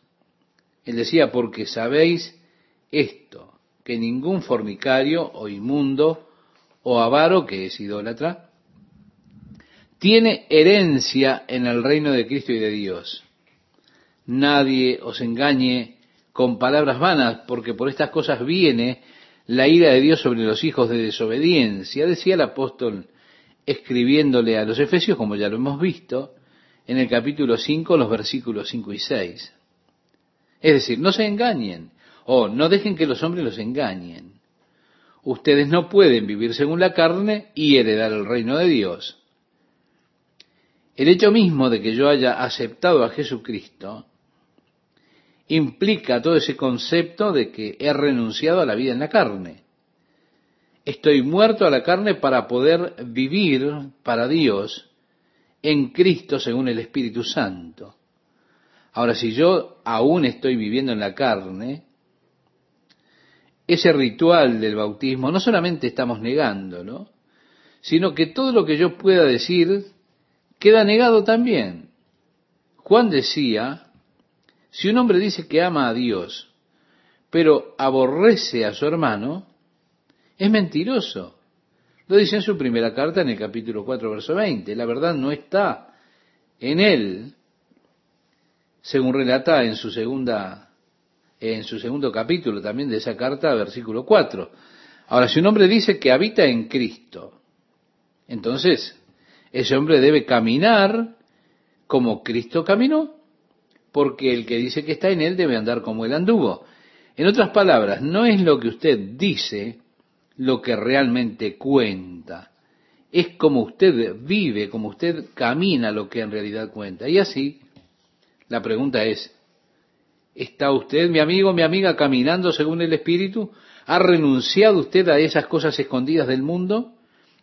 Él decía, porque sabéis esto, que ningún fornicario o inmundo o avaro, que es idólatra, tiene herencia en el reino de Cristo y de Dios. Nadie os engañe con palabras vanas, porque por estas cosas viene la ira de Dios sobre los hijos de desobediencia, decía el apóstol escribiéndole a los Efesios, como ya lo hemos visto, en el capítulo 5, los versículos 5 y 6. Es decir, no se engañen, o no dejen que los hombres los engañen. Ustedes no pueden vivir según la carne y heredar el reino de Dios. El hecho mismo de que yo haya aceptado a Jesucristo implica todo ese concepto de que he renunciado a la vida en la carne. Estoy muerto a la carne para poder vivir para Dios en Cristo según el Espíritu Santo. Ahora, si yo aún estoy viviendo en la carne, ese ritual del bautismo no solamente estamos negando, sino que todo lo que yo pueda decir queda negado también. Juan decía, si un hombre dice que ama a Dios, pero aborrece a su hermano, es mentiroso. Lo dice en su primera carta en el capítulo 4, verso 20. La verdad no está en él, según relata en su segunda en su segundo capítulo también de esa carta, versículo 4. Ahora, si un hombre dice que habita en Cristo, entonces ese hombre debe caminar como Cristo caminó, porque el que dice que está en él debe andar como él anduvo. En otras palabras, no es lo que usted dice lo que realmente cuenta, es como usted vive, como usted camina lo que en realidad cuenta. Y así, la pregunta es, ¿Está usted, mi amigo, mi amiga, caminando según el Espíritu? ¿Ha renunciado usted a esas cosas escondidas del mundo?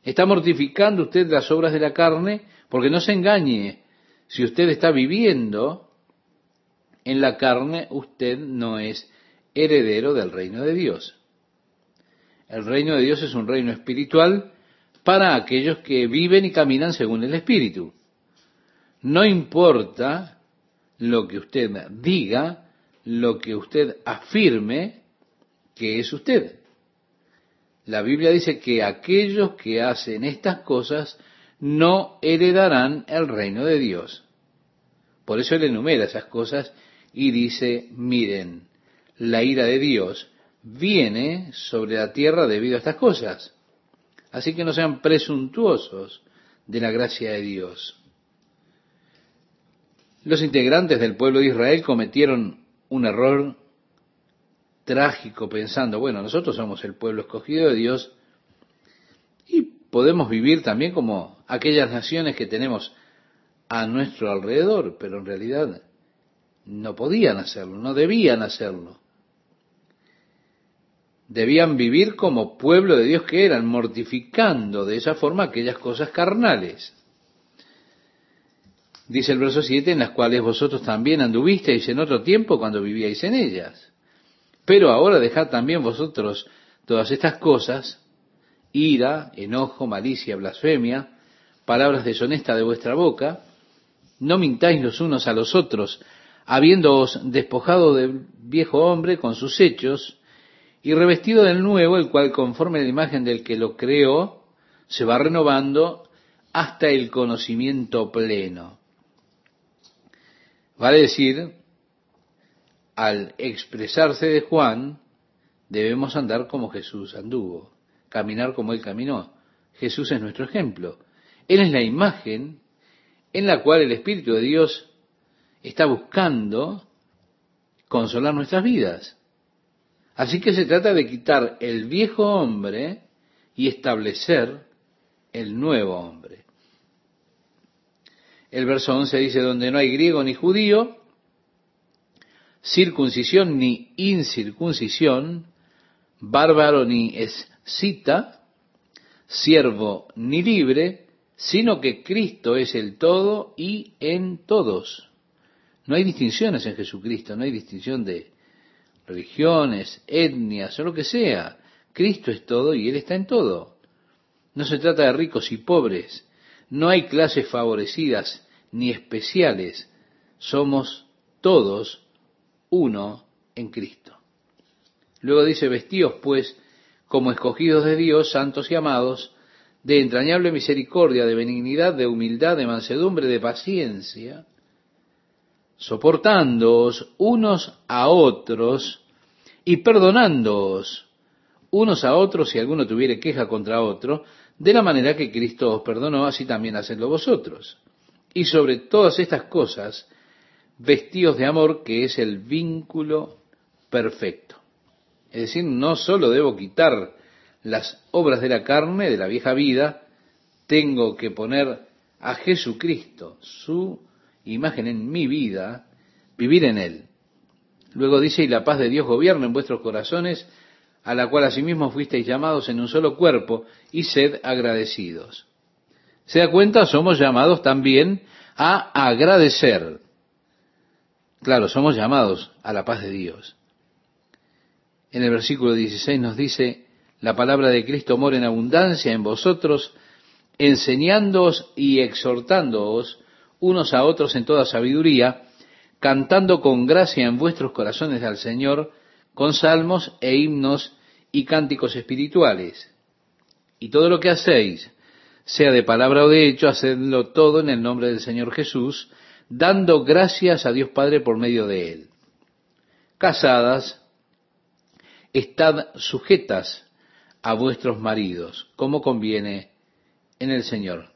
¿Está mortificando usted las obras de la carne? Porque no se engañe, si usted está viviendo en la carne, usted no es heredero del reino de Dios. El reino de Dios es un reino espiritual para aquellos que viven y caminan según el Espíritu. No importa lo que usted diga, lo que usted afirme que es usted. La Biblia dice que aquellos que hacen estas cosas no heredarán el reino de Dios. Por eso él enumera esas cosas y dice, miren, la ira de Dios viene sobre la tierra debido a estas cosas. Así que no sean presuntuosos de la gracia de Dios. Los integrantes del pueblo de Israel cometieron un error trágico pensando, bueno, nosotros somos el pueblo escogido de Dios y podemos vivir también como aquellas naciones que tenemos a nuestro alrededor, pero en realidad no podían hacerlo, no debían hacerlo. Debían vivir como pueblo de Dios que eran, mortificando de esa forma aquellas cosas carnales dice el verso 7, en las cuales vosotros también anduvisteis en otro tiempo cuando vivíais en ellas. Pero ahora dejad también vosotros todas estas cosas, ira, enojo, malicia, blasfemia, palabras deshonestas de vuestra boca, no mintáis los unos a los otros, habiéndoos despojado del viejo hombre con sus hechos, y revestido del nuevo, el cual conforme a la imagen del que lo creó, se va renovando hasta el conocimiento pleno. Vale decir, al expresarse de Juan, debemos andar como Jesús anduvo, caminar como Él caminó. Jesús es nuestro ejemplo. Él es la imagen en la cual el Espíritu de Dios está buscando consolar nuestras vidas. Así que se trata de quitar el viejo hombre y establecer el nuevo hombre. El verso 11 dice, donde no hay griego ni judío, circuncisión ni incircuncisión, bárbaro ni escita, siervo ni libre, sino que Cristo es el todo y en todos. No hay distinciones en Jesucristo, no hay distinción de religiones, etnias o lo que sea. Cristo es todo y Él está en todo. No se trata de ricos y pobres, no hay clases favorecidas ni especiales. Somos todos uno en Cristo. Luego dice, vestíos pues como escogidos de Dios, santos y amados, de entrañable misericordia, de benignidad, de humildad, de mansedumbre, de paciencia, soportándoos unos a otros y perdonándoos unos a otros si alguno tuviere queja contra otro, de la manera que Cristo os perdonó, así también hacedlo vosotros. Y sobre todas estas cosas, vestidos de amor, que es el vínculo perfecto. Es decir, no solo debo quitar las obras de la carne, de la vieja vida, tengo que poner a Jesucristo, su imagen en mi vida, vivir en Él. Luego dice, y la paz de Dios gobierna en vuestros corazones, a la cual asimismo fuisteis llamados en un solo cuerpo, y sed agradecidos. ¿Se da cuenta? Somos llamados también a agradecer. Claro, somos llamados a la paz de Dios. En el versículo 16 nos dice, la palabra de Cristo mora en abundancia en vosotros, enseñándoos y exhortándoos unos a otros en toda sabiduría, cantando con gracia en vuestros corazones al Señor, con salmos e himnos y cánticos espirituales. Y todo lo que hacéis, sea de palabra o de hecho, hacedlo todo en el nombre del Señor Jesús, dando gracias a Dios Padre por medio de Él. Casadas, estad sujetas a vuestros maridos, como conviene en el Señor.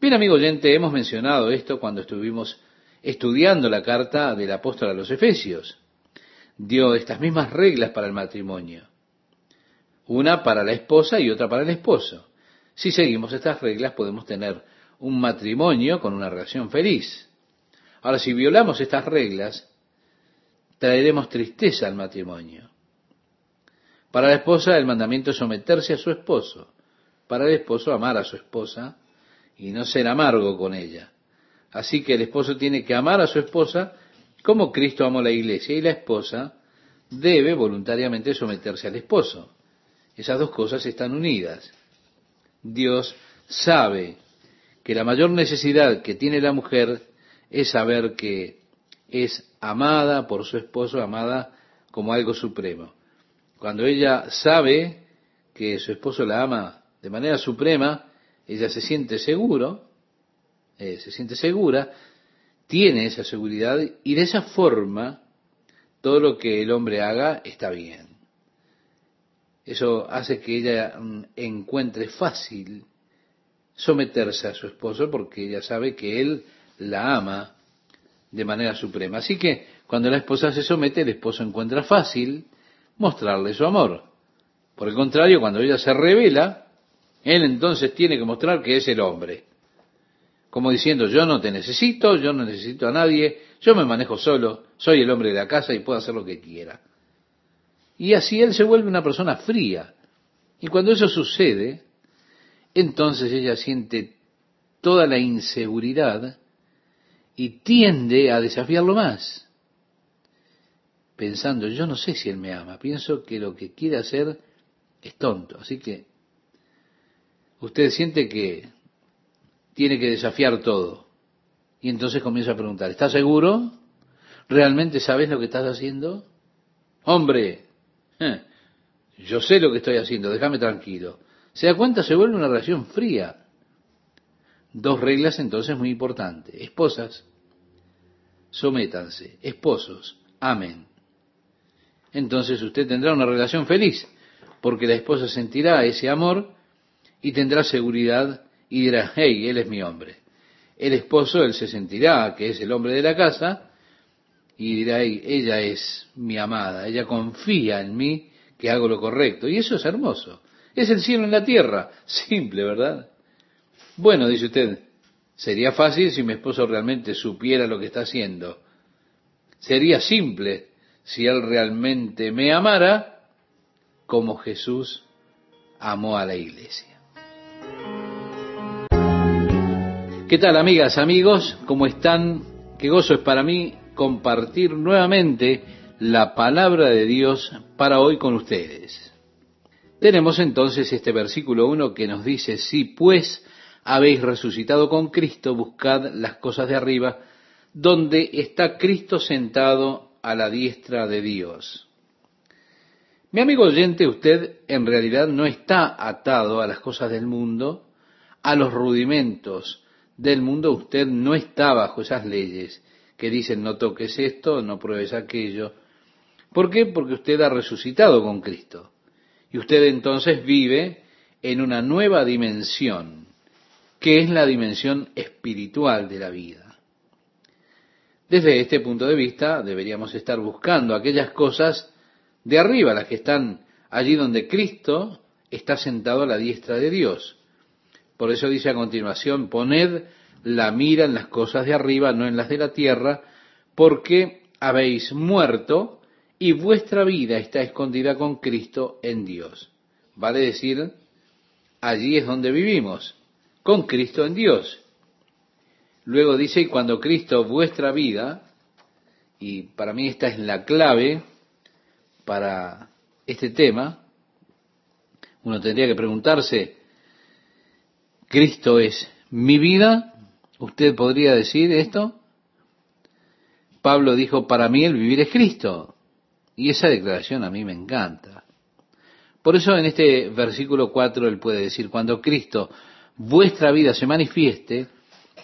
Bien, amigo oyente, hemos mencionado esto cuando estuvimos estudiando la carta del apóstol a los Efesios. Dio estas mismas reglas para el matrimonio. Una para la esposa y otra para el esposo. Si seguimos estas reglas podemos tener un matrimonio con una relación feliz. Ahora, si violamos estas reglas, traeremos tristeza al matrimonio. Para la esposa el mandamiento es someterse a su esposo. Para el esposo amar a su esposa y no ser amargo con ella. Así que el esposo tiene que amar a su esposa como Cristo amó la iglesia y la esposa debe voluntariamente someterse al esposo. Esas dos cosas están unidas. Dios sabe que la mayor necesidad que tiene la mujer es saber que es amada por su esposo, amada como algo supremo. Cuando ella sabe que su esposo la ama de manera suprema, ella se siente seguro, eh, se siente segura, tiene esa seguridad y de esa forma todo lo que el hombre haga está bien. Eso hace que ella mm, encuentre fácil someterse a su esposo porque ella sabe que él la ama de manera suprema. Así que cuando la esposa se somete, el esposo encuentra fácil mostrarle su amor. Por el contrario, cuando ella se revela, él entonces tiene que mostrar que es el hombre. Como diciendo, yo no te necesito, yo no necesito a nadie, yo me manejo solo, soy el hombre de la casa y puedo hacer lo que quiera. Y así él se vuelve una persona fría. Y cuando eso sucede, entonces ella siente toda la inseguridad y tiende a desafiarlo más, pensando, yo no sé si él me ama, pienso que lo que quiere hacer es tonto, así que usted siente que tiene que desafiar todo. Y entonces comienza a preguntar, ¿estás seguro? ¿Realmente sabes lo que estás haciendo? Hombre, eh, yo sé lo que estoy haciendo, déjame tranquilo. Se da cuenta, se vuelve una relación fría. Dos reglas entonces muy importantes. Esposas, sométanse. Esposos, amen. Entonces usted tendrá una relación feliz, porque la esposa sentirá ese amor y tendrá seguridad y dirá, hey, él es mi hombre. El esposo, él se sentirá que es el hombre de la casa y dirá, hey, ella es mi amada, ella confía en mí que hago lo correcto. Y eso es hermoso. Es el cielo en la tierra. Simple, ¿verdad? Bueno, dice usted, sería fácil si mi esposo realmente supiera lo que está haciendo. Sería simple si él realmente me amara como Jesús amó a la iglesia. ¿Qué tal amigas, amigos? ¿Cómo están? Qué gozo es para mí compartir nuevamente la palabra de Dios para hoy con ustedes. Tenemos entonces este versículo 1 que nos dice, si pues habéis resucitado con Cristo, buscad las cosas de arriba, donde está Cristo sentado a la diestra de Dios. Mi amigo oyente, usted en realidad no está atado a las cosas del mundo, a los rudimentos del mundo, usted no está bajo esas leyes que dicen no toques esto, no pruebes aquello. ¿Por qué? Porque usted ha resucitado con Cristo. Y usted entonces vive en una nueva dimensión, que es la dimensión espiritual de la vida. Desde este punto de vista deberíamos estar buscando aquellas cosas de arriba, las que están allí donde Cristo está sentado a la diestra de Dios. Por eso dice a continuación, poned la mira en las cosas de arriba, no en las de la tierra, porque habéis muerto y vuestra vida está escondida con Cristo en Dios. Vale decir, allí es donde vivimos, con Cristo en Dios. Luego dice, y cuando Cristo vuestra vida, y para mí esta es la clave para este tema, uno tendría que preguntarse, ¿Cristo es mi vida? ¿Usted podría decir esto? Pablo dijo, para mí el vivir es Cristo. Y esa declaración a mí me encanta. Por eso en este versículo 4 él puede decir, cuando Cristo, vuestra vida se manifieste,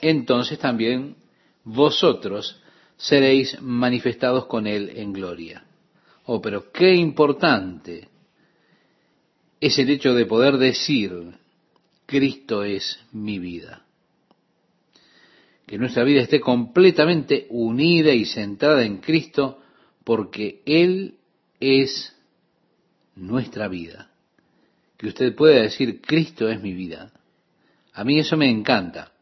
entonces también vosotros seréis manifestados con Él en gloria. Oh, pero qué importante es el hecho de poder decir, Cristo es mi vida. Que nuestra vida esté completamente unida y centrada en Cristo porque Él es nuestra vida. Que usted pueda decir, Cristo es mi vida. A mí eso me encanta.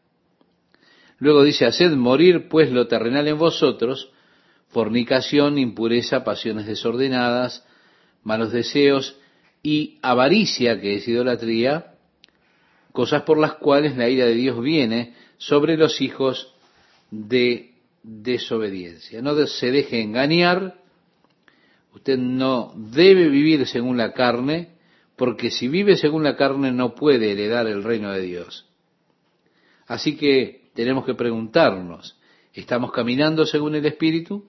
Luego dice, haced morir pues lo terrenal en vosotros, fornicación, impureza, pasiones desordenadas, malos deseos y avaricia, que es idolatría, cosas por las cuales la ira de Dios viene sobre los hijos de desobediencia. No se deje engañar, usted no debe vivir según la carne, porque si vive según la carne no puede heredar el reino de Dios. Así que tenemos que preguntarnos, ¿estamos caminando según el Espíritu?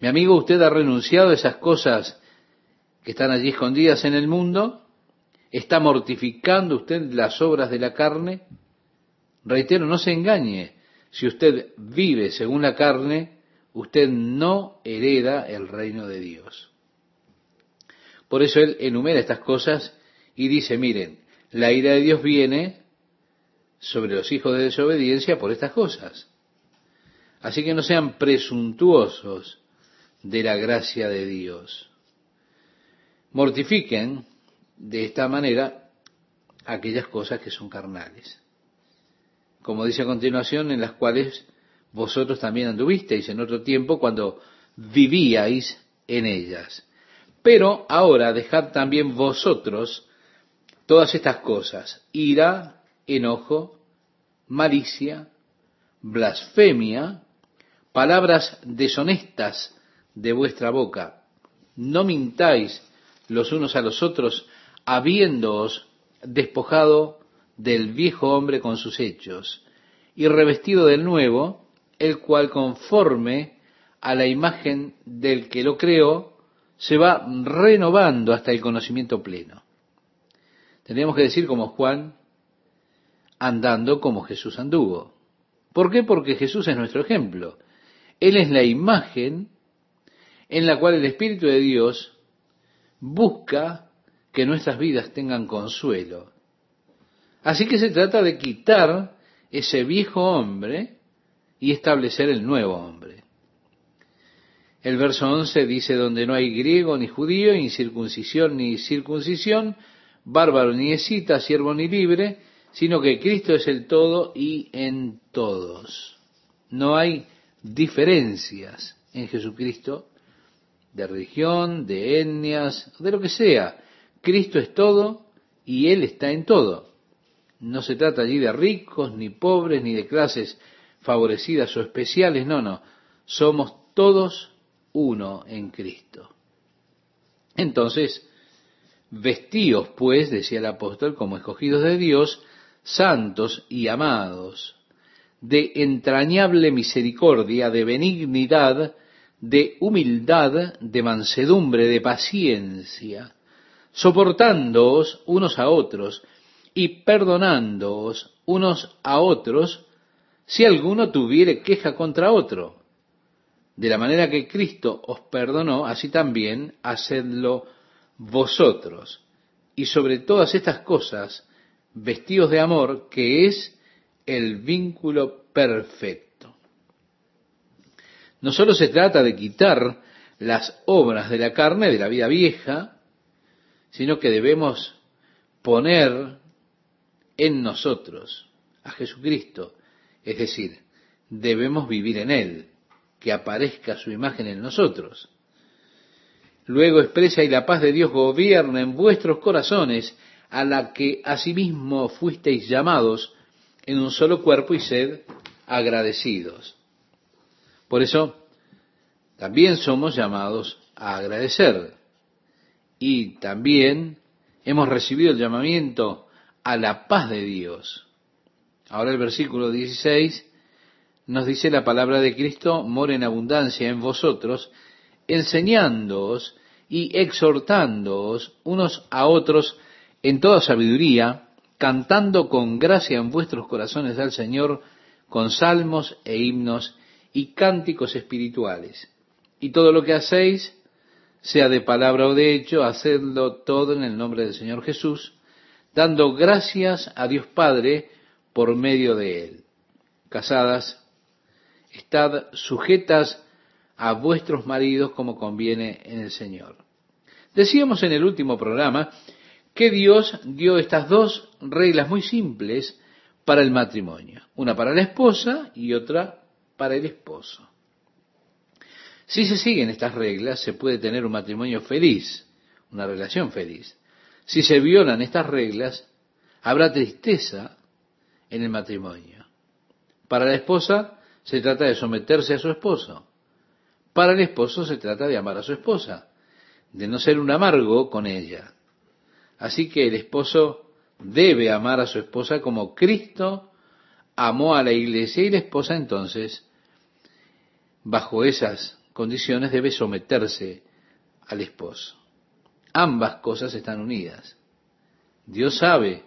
Mi amigo, ¿usted ha renunciado a esas cosas que están allí escondidas en el mundo? ¿Está mortificando usted las obras de la carne? Reitero, no se engañe. Si usted vive según la carne, usted no hereda el reino de Dios. Por eso él enumera estas cosas y dice, miren, la ira de Dios viene sobre los hijos de desobediencia por estas cosas. Así que no sean presuntuosos de la gracia de Dios. Mortifiquen de esta manera aquellas cosas que son carnales. Como dice a continuación, en las cuales vosotros también anduvisteis en otro tiempo cuando vivíais en ellas. Pero ahora dejad también vosotros todas estas cosas, ira, enojo, malicia, blasfemia, palabras deshonestas de vuestra boca. No mintáis los unos a los otros, habiéndoos despojado del viejo hombre con sus hechos, y revestido del nuevo, el cual conforme a la imagen del que lo creó, se va renovando hasta el conocimiento pleno. Tendríamos que decir como Juan, andando como Jesús anduvo. ¿Por qué? Porque Jesús es nuestro ejemplo. Él es la imagen en la cual el Espíritu de Dios busca que nuestras vidas tengan consuelo. Así que se trata de quitar ese viejo hombre y establecer el nuevo hombre. El verso 11 dice, donde no hay griego ni judío, incircuncisión ni circuncisión, bárbaro ni escita, siervo ni libre, sino que Cristo es el todo y en todos. No hay diferencias en Jesucristo de religión, de etnias, de lo que sea. Cristo es todo y Él está en todo. No se trata allí de ricos, ni pobres, ni de clases favorecidas o especiales, no, no. Somos todos uno en Cristo. Entonces, vestíos pues, decía el apóstol, como escogidos de Dios, santos y amados, de entrañable misericordia, de benignidad, de humildad, de mansedumbre, de paciencia, soportándoos unos a otros y perdonándoos unos a otros si alguno tuviere queja contra otro. De la manera que Cristo os perdonó, así también hacedlo vosotros. Y sobre todas estas cosas, vestidos de amor, que es el vínculo perfecto. No solo se trata de quitar las obras de la carne, de la vida vieja, sino que debemos poner en nosotros a Jesucristo, es decir, debemos vivir en Él, que aparezca su imagen en nosotros. Luego expresa y la paz de Dios gobierna en vuestros corazones, a la que asimismo fuisteis llamados en un solo cuerpo y sed agradecidos. Por eso también somos llamados a agradecer. Y también hemos recibido el llamamiento a la paz de Dios. Ahora el versículo 16 nos dice la palabra de Cristo, mora en abundancia en vosotros, enseñándoos y exhortándoos unos a otros en toda sabiduría, cantando con gracia en vuestros corazones al Señor, con salmos e himnos y cánticos espirituales. Y todo lo que hacéis, sea de palabra o de hecho, hacedlo todo en el nombre del Señor Jesús, dando gracias a Dios Padre por medio de Él. Casadas, estad sujetas a vuestros maridos como conviene en el Señor. Decíamos en el último programa que Dios dio estas dos reglas muy simples para el matrimonio, una para la esposa y otra para el esposo. Si se siguen estas reglas, se puede tener un matrimonio feliz, una relación feliz. Si se violan estas reglas, habrá tristeza en el matrimonio. Para la esposa se trata de someterse a su esposo. Para el esposo se trata de amar a su esposa, de no ser un amargo con ella. Así que el esposo debe amar a su esposa como Cristo amó a la iglesia y la esposa entonces, bajo esas condiciones, debe someterse al esposo. Ambas cosas están unidas. Dios sabe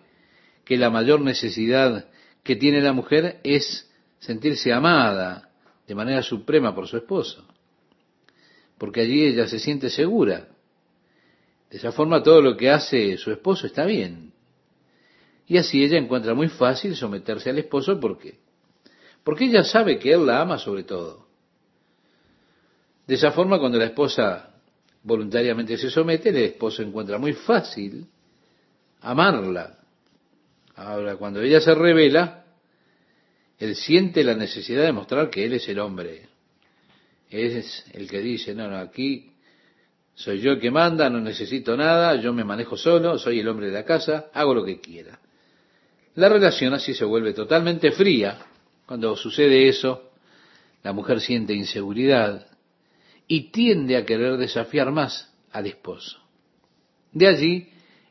que la mayor necesidad que tiene la mujer es sentirse amada de manera suprema por su esposo, porque allí ella se siente segura. De esa forma todo lo que hace su esposo está bien. Y así ella encuentra muy fácil someterse al esposo porque porque ella sabe que él la ama sobre todo. De esa forma cuando la esposa voluntariamente se somete, el esposo encuentra muy fácil amarla. Ahora cuando ella se revela, él siente la necesidad de mostrar que él es el hombre. Es el que dice, no, no, aquí soy yo el que manda, no necesito nada, yo me manejo solo, soy el hombre de la casa, hago lo que quiera. La relación así se vuelve totalmente fría. Cuando sucede eso, la mujer siente inseguridad y tiende a querer desafiar más al esposo. De allí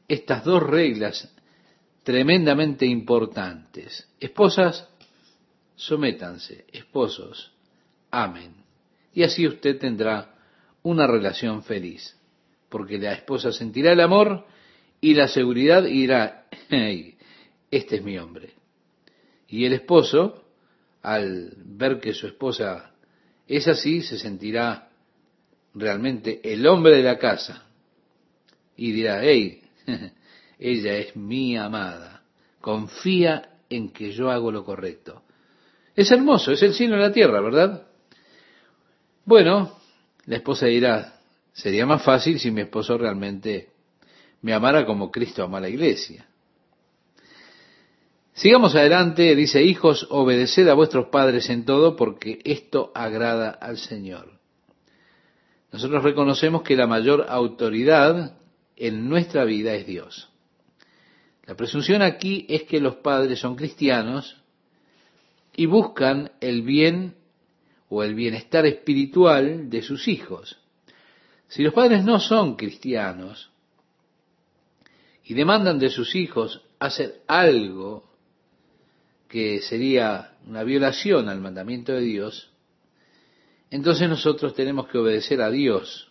estas dos reglas tremendamente importantes. Esposas, sométanse, esposos, amen. Y así usted tendrá una relación feliz, porque la esposa sentirá el amor y la seguridad y dirá, hey, este es mi hombre. Y el esposo, al ver que su esposa es así, se sentirá realmente el hombre de la casa y dirá, hey, ella es mi amada, confía en que yo hago lo correcto. Es hermoso, es el cielo en la tierra, ¿verdad? Bueno, la esposa dirá, sería más fácil si mi esposo realmente me amara como Cristo ama a la iglesia. Sigamos adelante, dice, hijos, obedeced a vuestros padres en todo porque esto agrada al Señor. Nosotros reconocemos que la mayor autoridad en nuestra vida es Dios. La presunción aquí es que los padres son cristianos y buscan el bien o el bienestar espiritual de sus hijos. Si los padres no son cristianos y demandan de sus hijos hacer algo que sería una violación al mandamiento de Dios, entonces nosotros tenemos que obedecer a Dios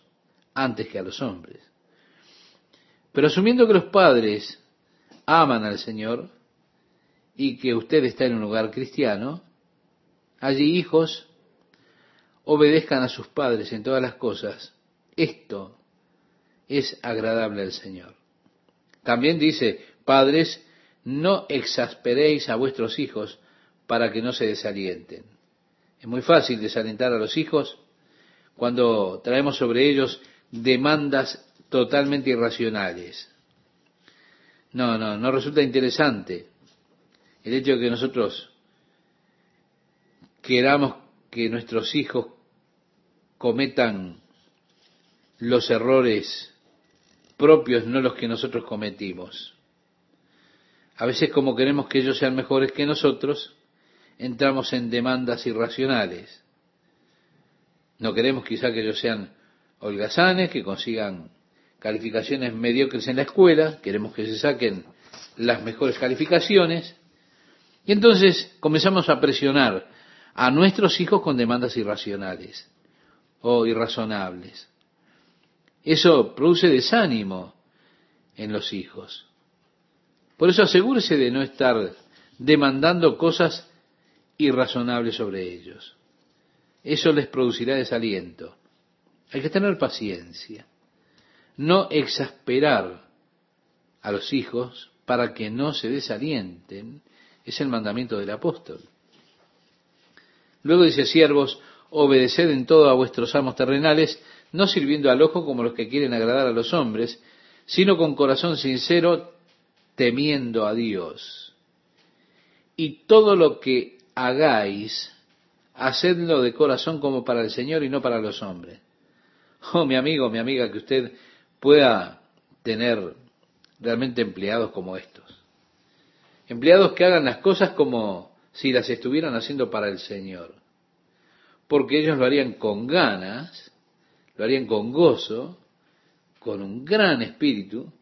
antes que a los hombres. Pero asumiendo que los padres aman al Señor y que usted está en un hogar cristiano, allí hijos obedezcan a sus padres en todas las cosas. Esto es agradable al Señor. También dice, padres, no exasperéis a vuestros hijos para que no se desalienten. Es muy fácil desalentar a los hijos cuando traemos sobre ellos demandas totalmente irracionales. No, no, no resulta interesante el hecho de que nosotros queramos que nuestros hijos cometan los errores propios, no los que nosotros cometimos. A veces como queremos que ellos sean mejores que nosotros, entramos en demandas irracionales. No queremos quizá que ellos sean holgazanes, que consigan calificaciones mediocres en la escuela, queremos que se saquen las mejores calificaciones. Y entonces comenzamos a presionar a nuestros hijos con demandas irracionales o irrazonables. Eso produce desánimo en los hijos. Por eso asegúrese de no estar demandando cosas irrazonables sobre ellos. Eso les producirá desaliento. Hay que tener paciencia. No exasperar a los hijos para que no se desalienten. Es el mandamiento del apóstol. Luego dice, siervos, obedeced en todo a vuestros amos terrenales, no sirviendo al ojo como los que quieren agradar a los hombres, sino con corazón sincero, temiendo a Dios. Y todo lo que hagáis, hacedlo de corazón como para el Señor y no para los hombres. Oh, mi amigo, mi amiga, que usted pueda tener realmente empleados como estos. Empleados que hagan las cosas como si las estuvieran haciendo para el Señor. Porque ellos lo harían con ganas, lo harían con gozo, con un gran espíritu,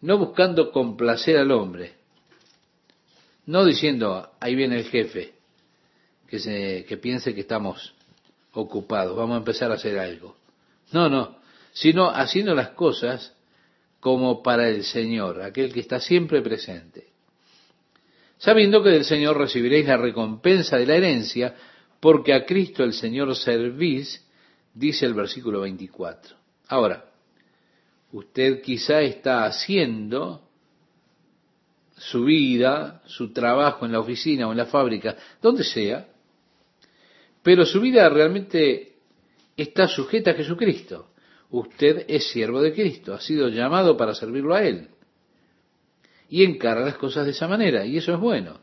no buscando complacer al hombre, no diciendo, ahí viene el jefe, que, se, que piense que estamos ocupados, vamos a empezar a hacer algo. No, no, sino haciendo las cosas como para el Señor, aquel que está siempre presente. Sabiendo que del Señor recibiréis la recompensa de la herencia, porque a Cristo el Señor servís, dice el versículo 24. Ahora, usted quizá está haciendo su vida, su trabajo en la oficina o en la fábrica, donde sea, pero su vida realmente está sujeta a Jesucristo. Usted es siervo de Cristo, ha sido llamado para servirlo a Él. Y encara las cosas de esa manera, y eso es bueno.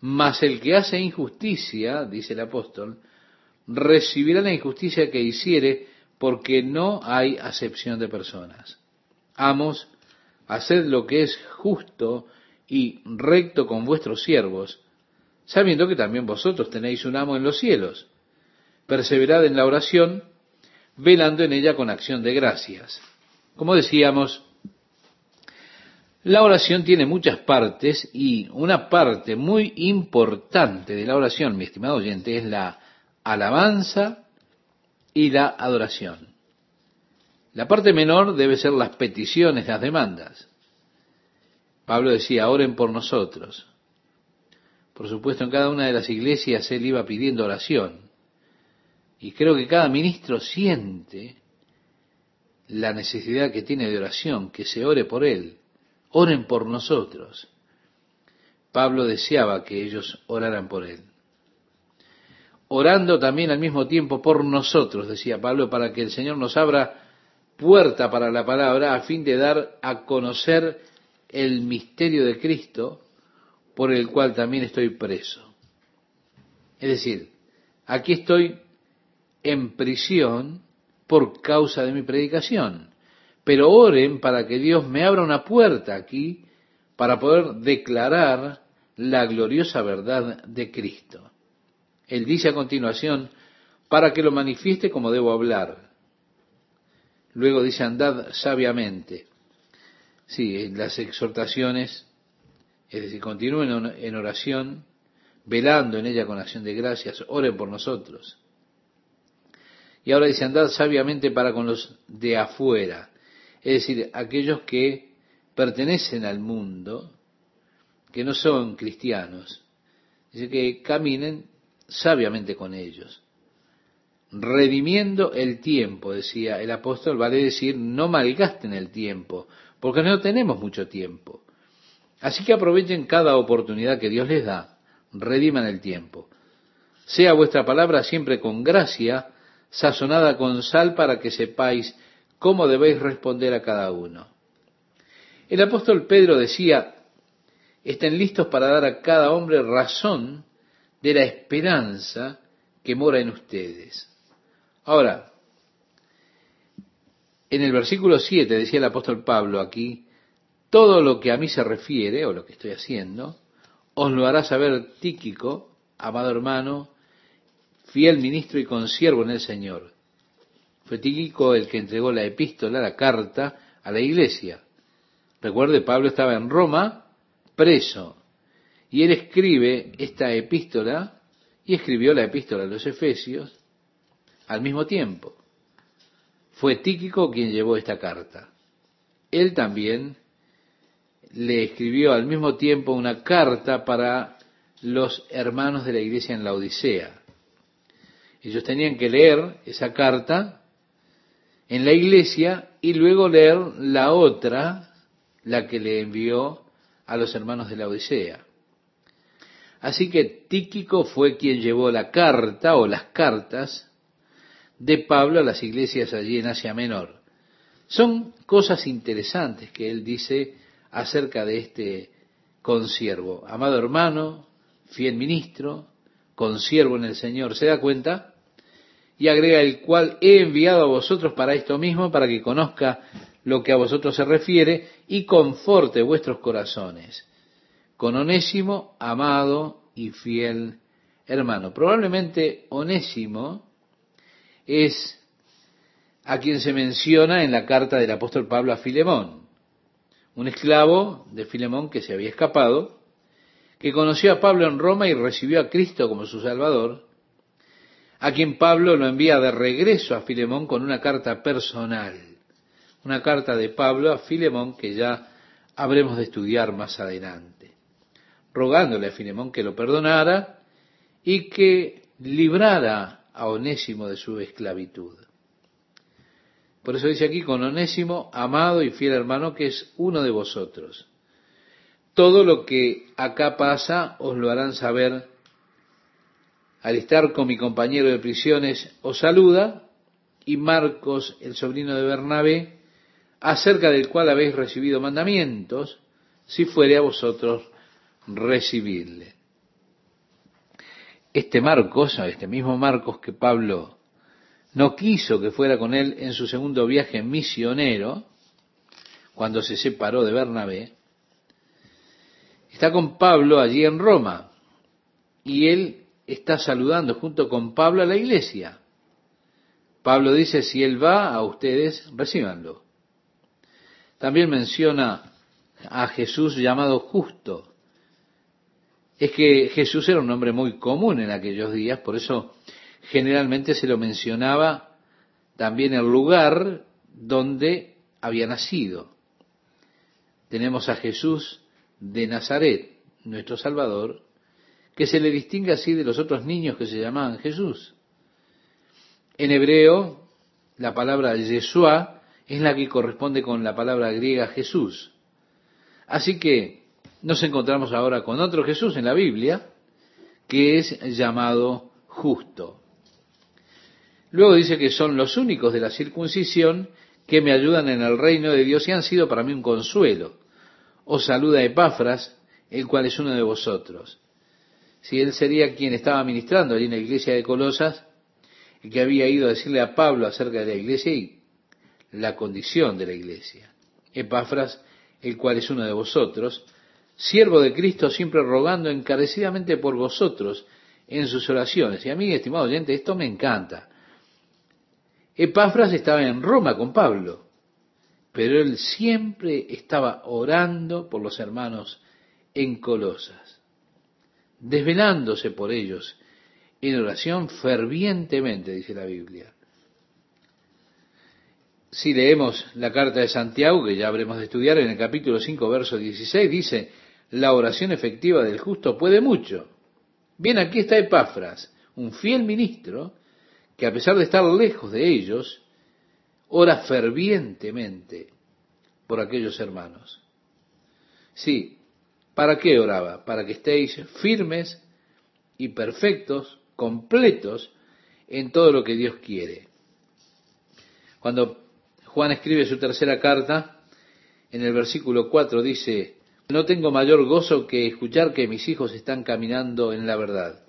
Mas el que hace injusticia, dice el apóstol, recibirá la injusticia que hiciere, porque no hay acepción de personas. Amos, haced lo que es justo y recto con vuestros siervos, sabiendo que también vosotros tenéis un amo en los cielos. Perseverad en la oración, velando en ella con acción de gracias. Como decíamos, la oración tiene muchas partes y una parte muy importante de la oración, mi estimado oyente, es la alabanza y la adoración. La parte menor debe ser las peticiones, las demandas. Pablo decía, oren por nosotros. Por supuesto, en cada una de las iglesias él iba pidiendo oración. Y creo que cada ministro siente la necesidad que tiene de oración, que se ore por él. Oren por nosotros. Pablo deseaba que ellos oraran por él. Orando también al mismo tiempo por nosotros, decía Pablo, para que el Señor nos abra puerta para la palabra a fin de dar a conocer el misterio de Cristo por el cual también estoy preso. Es decir, aquí estoy en prisión por causa de mi predicación. Pero oren para que Dios me abra una puerta aquí para poder declarar la gloriosa verdad de Cristo. Él dice a continuación, para que lo manifieste como debo hablar. Luego dice, andad sabiamente. Sí, las exhortaciones, es decir, continúen en oración, velando en ella con acción de gracias, oren por nosotros. Y ahora dice, andad sabiamente para con los de afuera, es decir, aquellos que pertenecen al mundo, que no son cristianos. Dice que caminen sabiamente con ellos. Redimiendo el tiempo, decía el apóstol, vale decir, no malgasten el tiempo, porque no tenemos mucho tiempo. Así que aprovechen cada oportunidad que Dios les da, rediman el tiempo. Sea vuestra palabra siempre con gracia, sazonada con sal para que sepáis cómo debéis responder a cada uno. El apóstol Pedro decía, estén listos para dar a cada hombre razón de la esperanza que mora en ustedes. Ahora, en el versículo 7 decía el apóstol Pablo aquí, todo lo que a mí se refiere, o lo que estoy haciendo, os lo hará saber Tíquico, amado hermano, fiel ministro y consiervo en el Señor. Fue Tíquico el que entregó la epístola, la carta, a la iglesia. Recuerde, Pablo estaba en Roma, preso, y él escribe esta epístola, y escribió la epístola a los Efesios al mismo tiempo. Fue Tíquico quien llevó esta carta. Él también le escribió al mismo tiempo una carta para los hermanos de la iglesia en la Odisea. Ellos tenían que leer esa carta en la iglesia y luego leer la otra, la que le envió a los hermanos de la Odisea. Así que Tíquico fue quien llevó la carta o las cartas de Pablo a las iglesias allí en Asia Menor. Son cosas interesantes que él dice acerca de este consiervo. Amado hermano, fiel ministro, consiervo en el Señor, ¿se da cuenta? Y agrega el cual he enviado a vosotros para esto mismo, para que conozca lo que a vosotros se refiere y conforte vuestros corazones. Con Onésimo, amado y fiel hermano. Probablemente Onésimo es a quien se menciona en la carta del apóstol Pablo a Filemón, un esclavo de Filemón que se había escapado, que conoció a Pablo en Roma y recibió a Cristo como su Salvador, a quien Pablo lo envía de regreso a Filemón con una carta personal, una carta de Pablo a Filemón que ya habremos de estudiar más adelante, rogándole a Filemón que lo perdonara y que librara a Onésimo de su esclavitud. Por eso dice aquí, con Onésimo, amado y fiel hermano, que es uno de vosotros. Todo lo que acá pasa os lo harán saber. Con mi compañero de prisiones, os saluda, y Marcos, el sobrino de Bernabé, acerca del cual habéis recibido mandamientos, si fuere a vosotros recibirle. Este Marcos, este mismo Marcos que Pablo no quiso que fuera con él en su segundo viaje misionero, cuando se separó de Bernabé, está con Pablo allí en Roma y él está saludando junto con Pablo a la iglesia. Pablo dice, si él va a ustedes, recíbanlo. También menciona a Jesús llamado justo. Es que Jesús era un nombre muy común en aquellos días, por eso generalmente se lo mencionaba también el lugar donde había nacido. Tenemos a Jesús de Nazaret, nuestro Salvador, que se le distingue así de los otros niños que se llamaban Jesús. En hebreo, la palabra Yeshua es la que corresponde con la palabra griega Jesús. Así que nos encontramos ahora con otro Jesús en la Biblia, que es llamado justo. Luego dice que son los únicos de la circuncisión que me ayudan en el reino de Dios y han sido para mí un consuelo. Os saluda Epafras, el cual es uno de vosotros. Si él sería quien estaba ministrando allí en la iglesia de Colosas, y que había ido a decirle a Pablo acerca de la iglesia y la condición de la iglesia. Epafras, el cual es uno de vosotros, siervo de Cristo, siempre rogando encarecidamente por vosotros en sus oraciones. Y a mí, estimado oyente, esto me encanta. Epafras estaba en Roma con Pablo, pero él siempre estaba orando por los hermanos en Colosas, desvelándose por ellos en oración fervientemente, dice la Biblia. Si leemos la carta de Santiago, que ya habremos de estudiar en el capítulo 5, verso 16, dice, la oración efectiva del justo puede mucho. Bien, aquí está Epafras, un fiel ministro, que a pesar de estar lejos de ellos, ora fervientemente por aquellos hermanos. Sí, ¿para qué oraba? Para que estéis firmes y perfectos, completos en todo lo que Dios quiere. Cuando Juan escribe su tercera carta, en el versículo 4 dice, no tengo mayor gozo que escuchar que mis hijos están caminando en la verdad.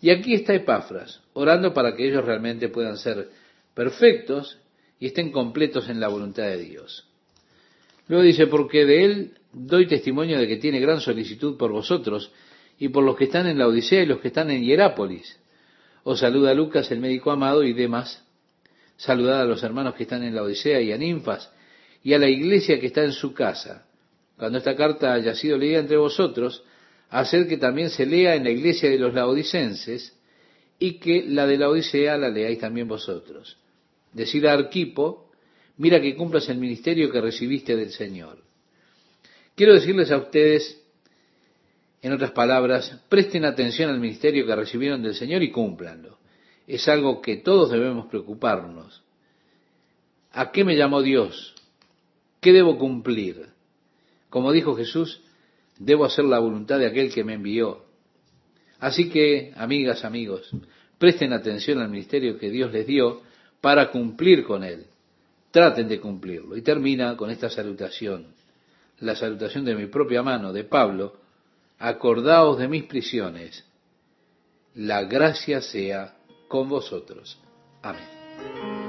Y aquí está Epafras, orando para que ellos realmente puedan ser perfectos y estén completos en la voluntad de Dios. Luego dice, porque de él doy testimonio de que tiene gran solicitud por vosotros y por los que están en la Odisea y los que están en Hierápolis. Os saluda Lucas, el médico amado, y demás. Saludad a los hermanos que están en la Odisea y a Ninfas, y a la iglesia que está en su casa. Cuando esta carta haya sido leída entre vosotros, hacer que también se lea en la iglesia de los laodicenses, y que la de la Odisea la leáis también vosotros. Decir a Arquipo, mira que cumplas el ministerio que recibiste del Señor. Quiero decirles a ustedes, en otras palabras, presten atención al ministerio que recibieron del Señor y cúmplanlo. Es algo que todos debemos preocuparnos. ¿A qué me llamó Dios? ¿Qué debo cumplir? Como dijo Jesús, debo hacer la voluntad de aquel que me envió. Así que, amigas, amigos, presten atención al ministerio que Dios les dio para cumplir con él. Traten de cumplirlo. Y termina con esta salutación, la salutación de mi propia mano, de Pablo, acordaos de mis prisiones, la gracia sea con vosotros. Amén.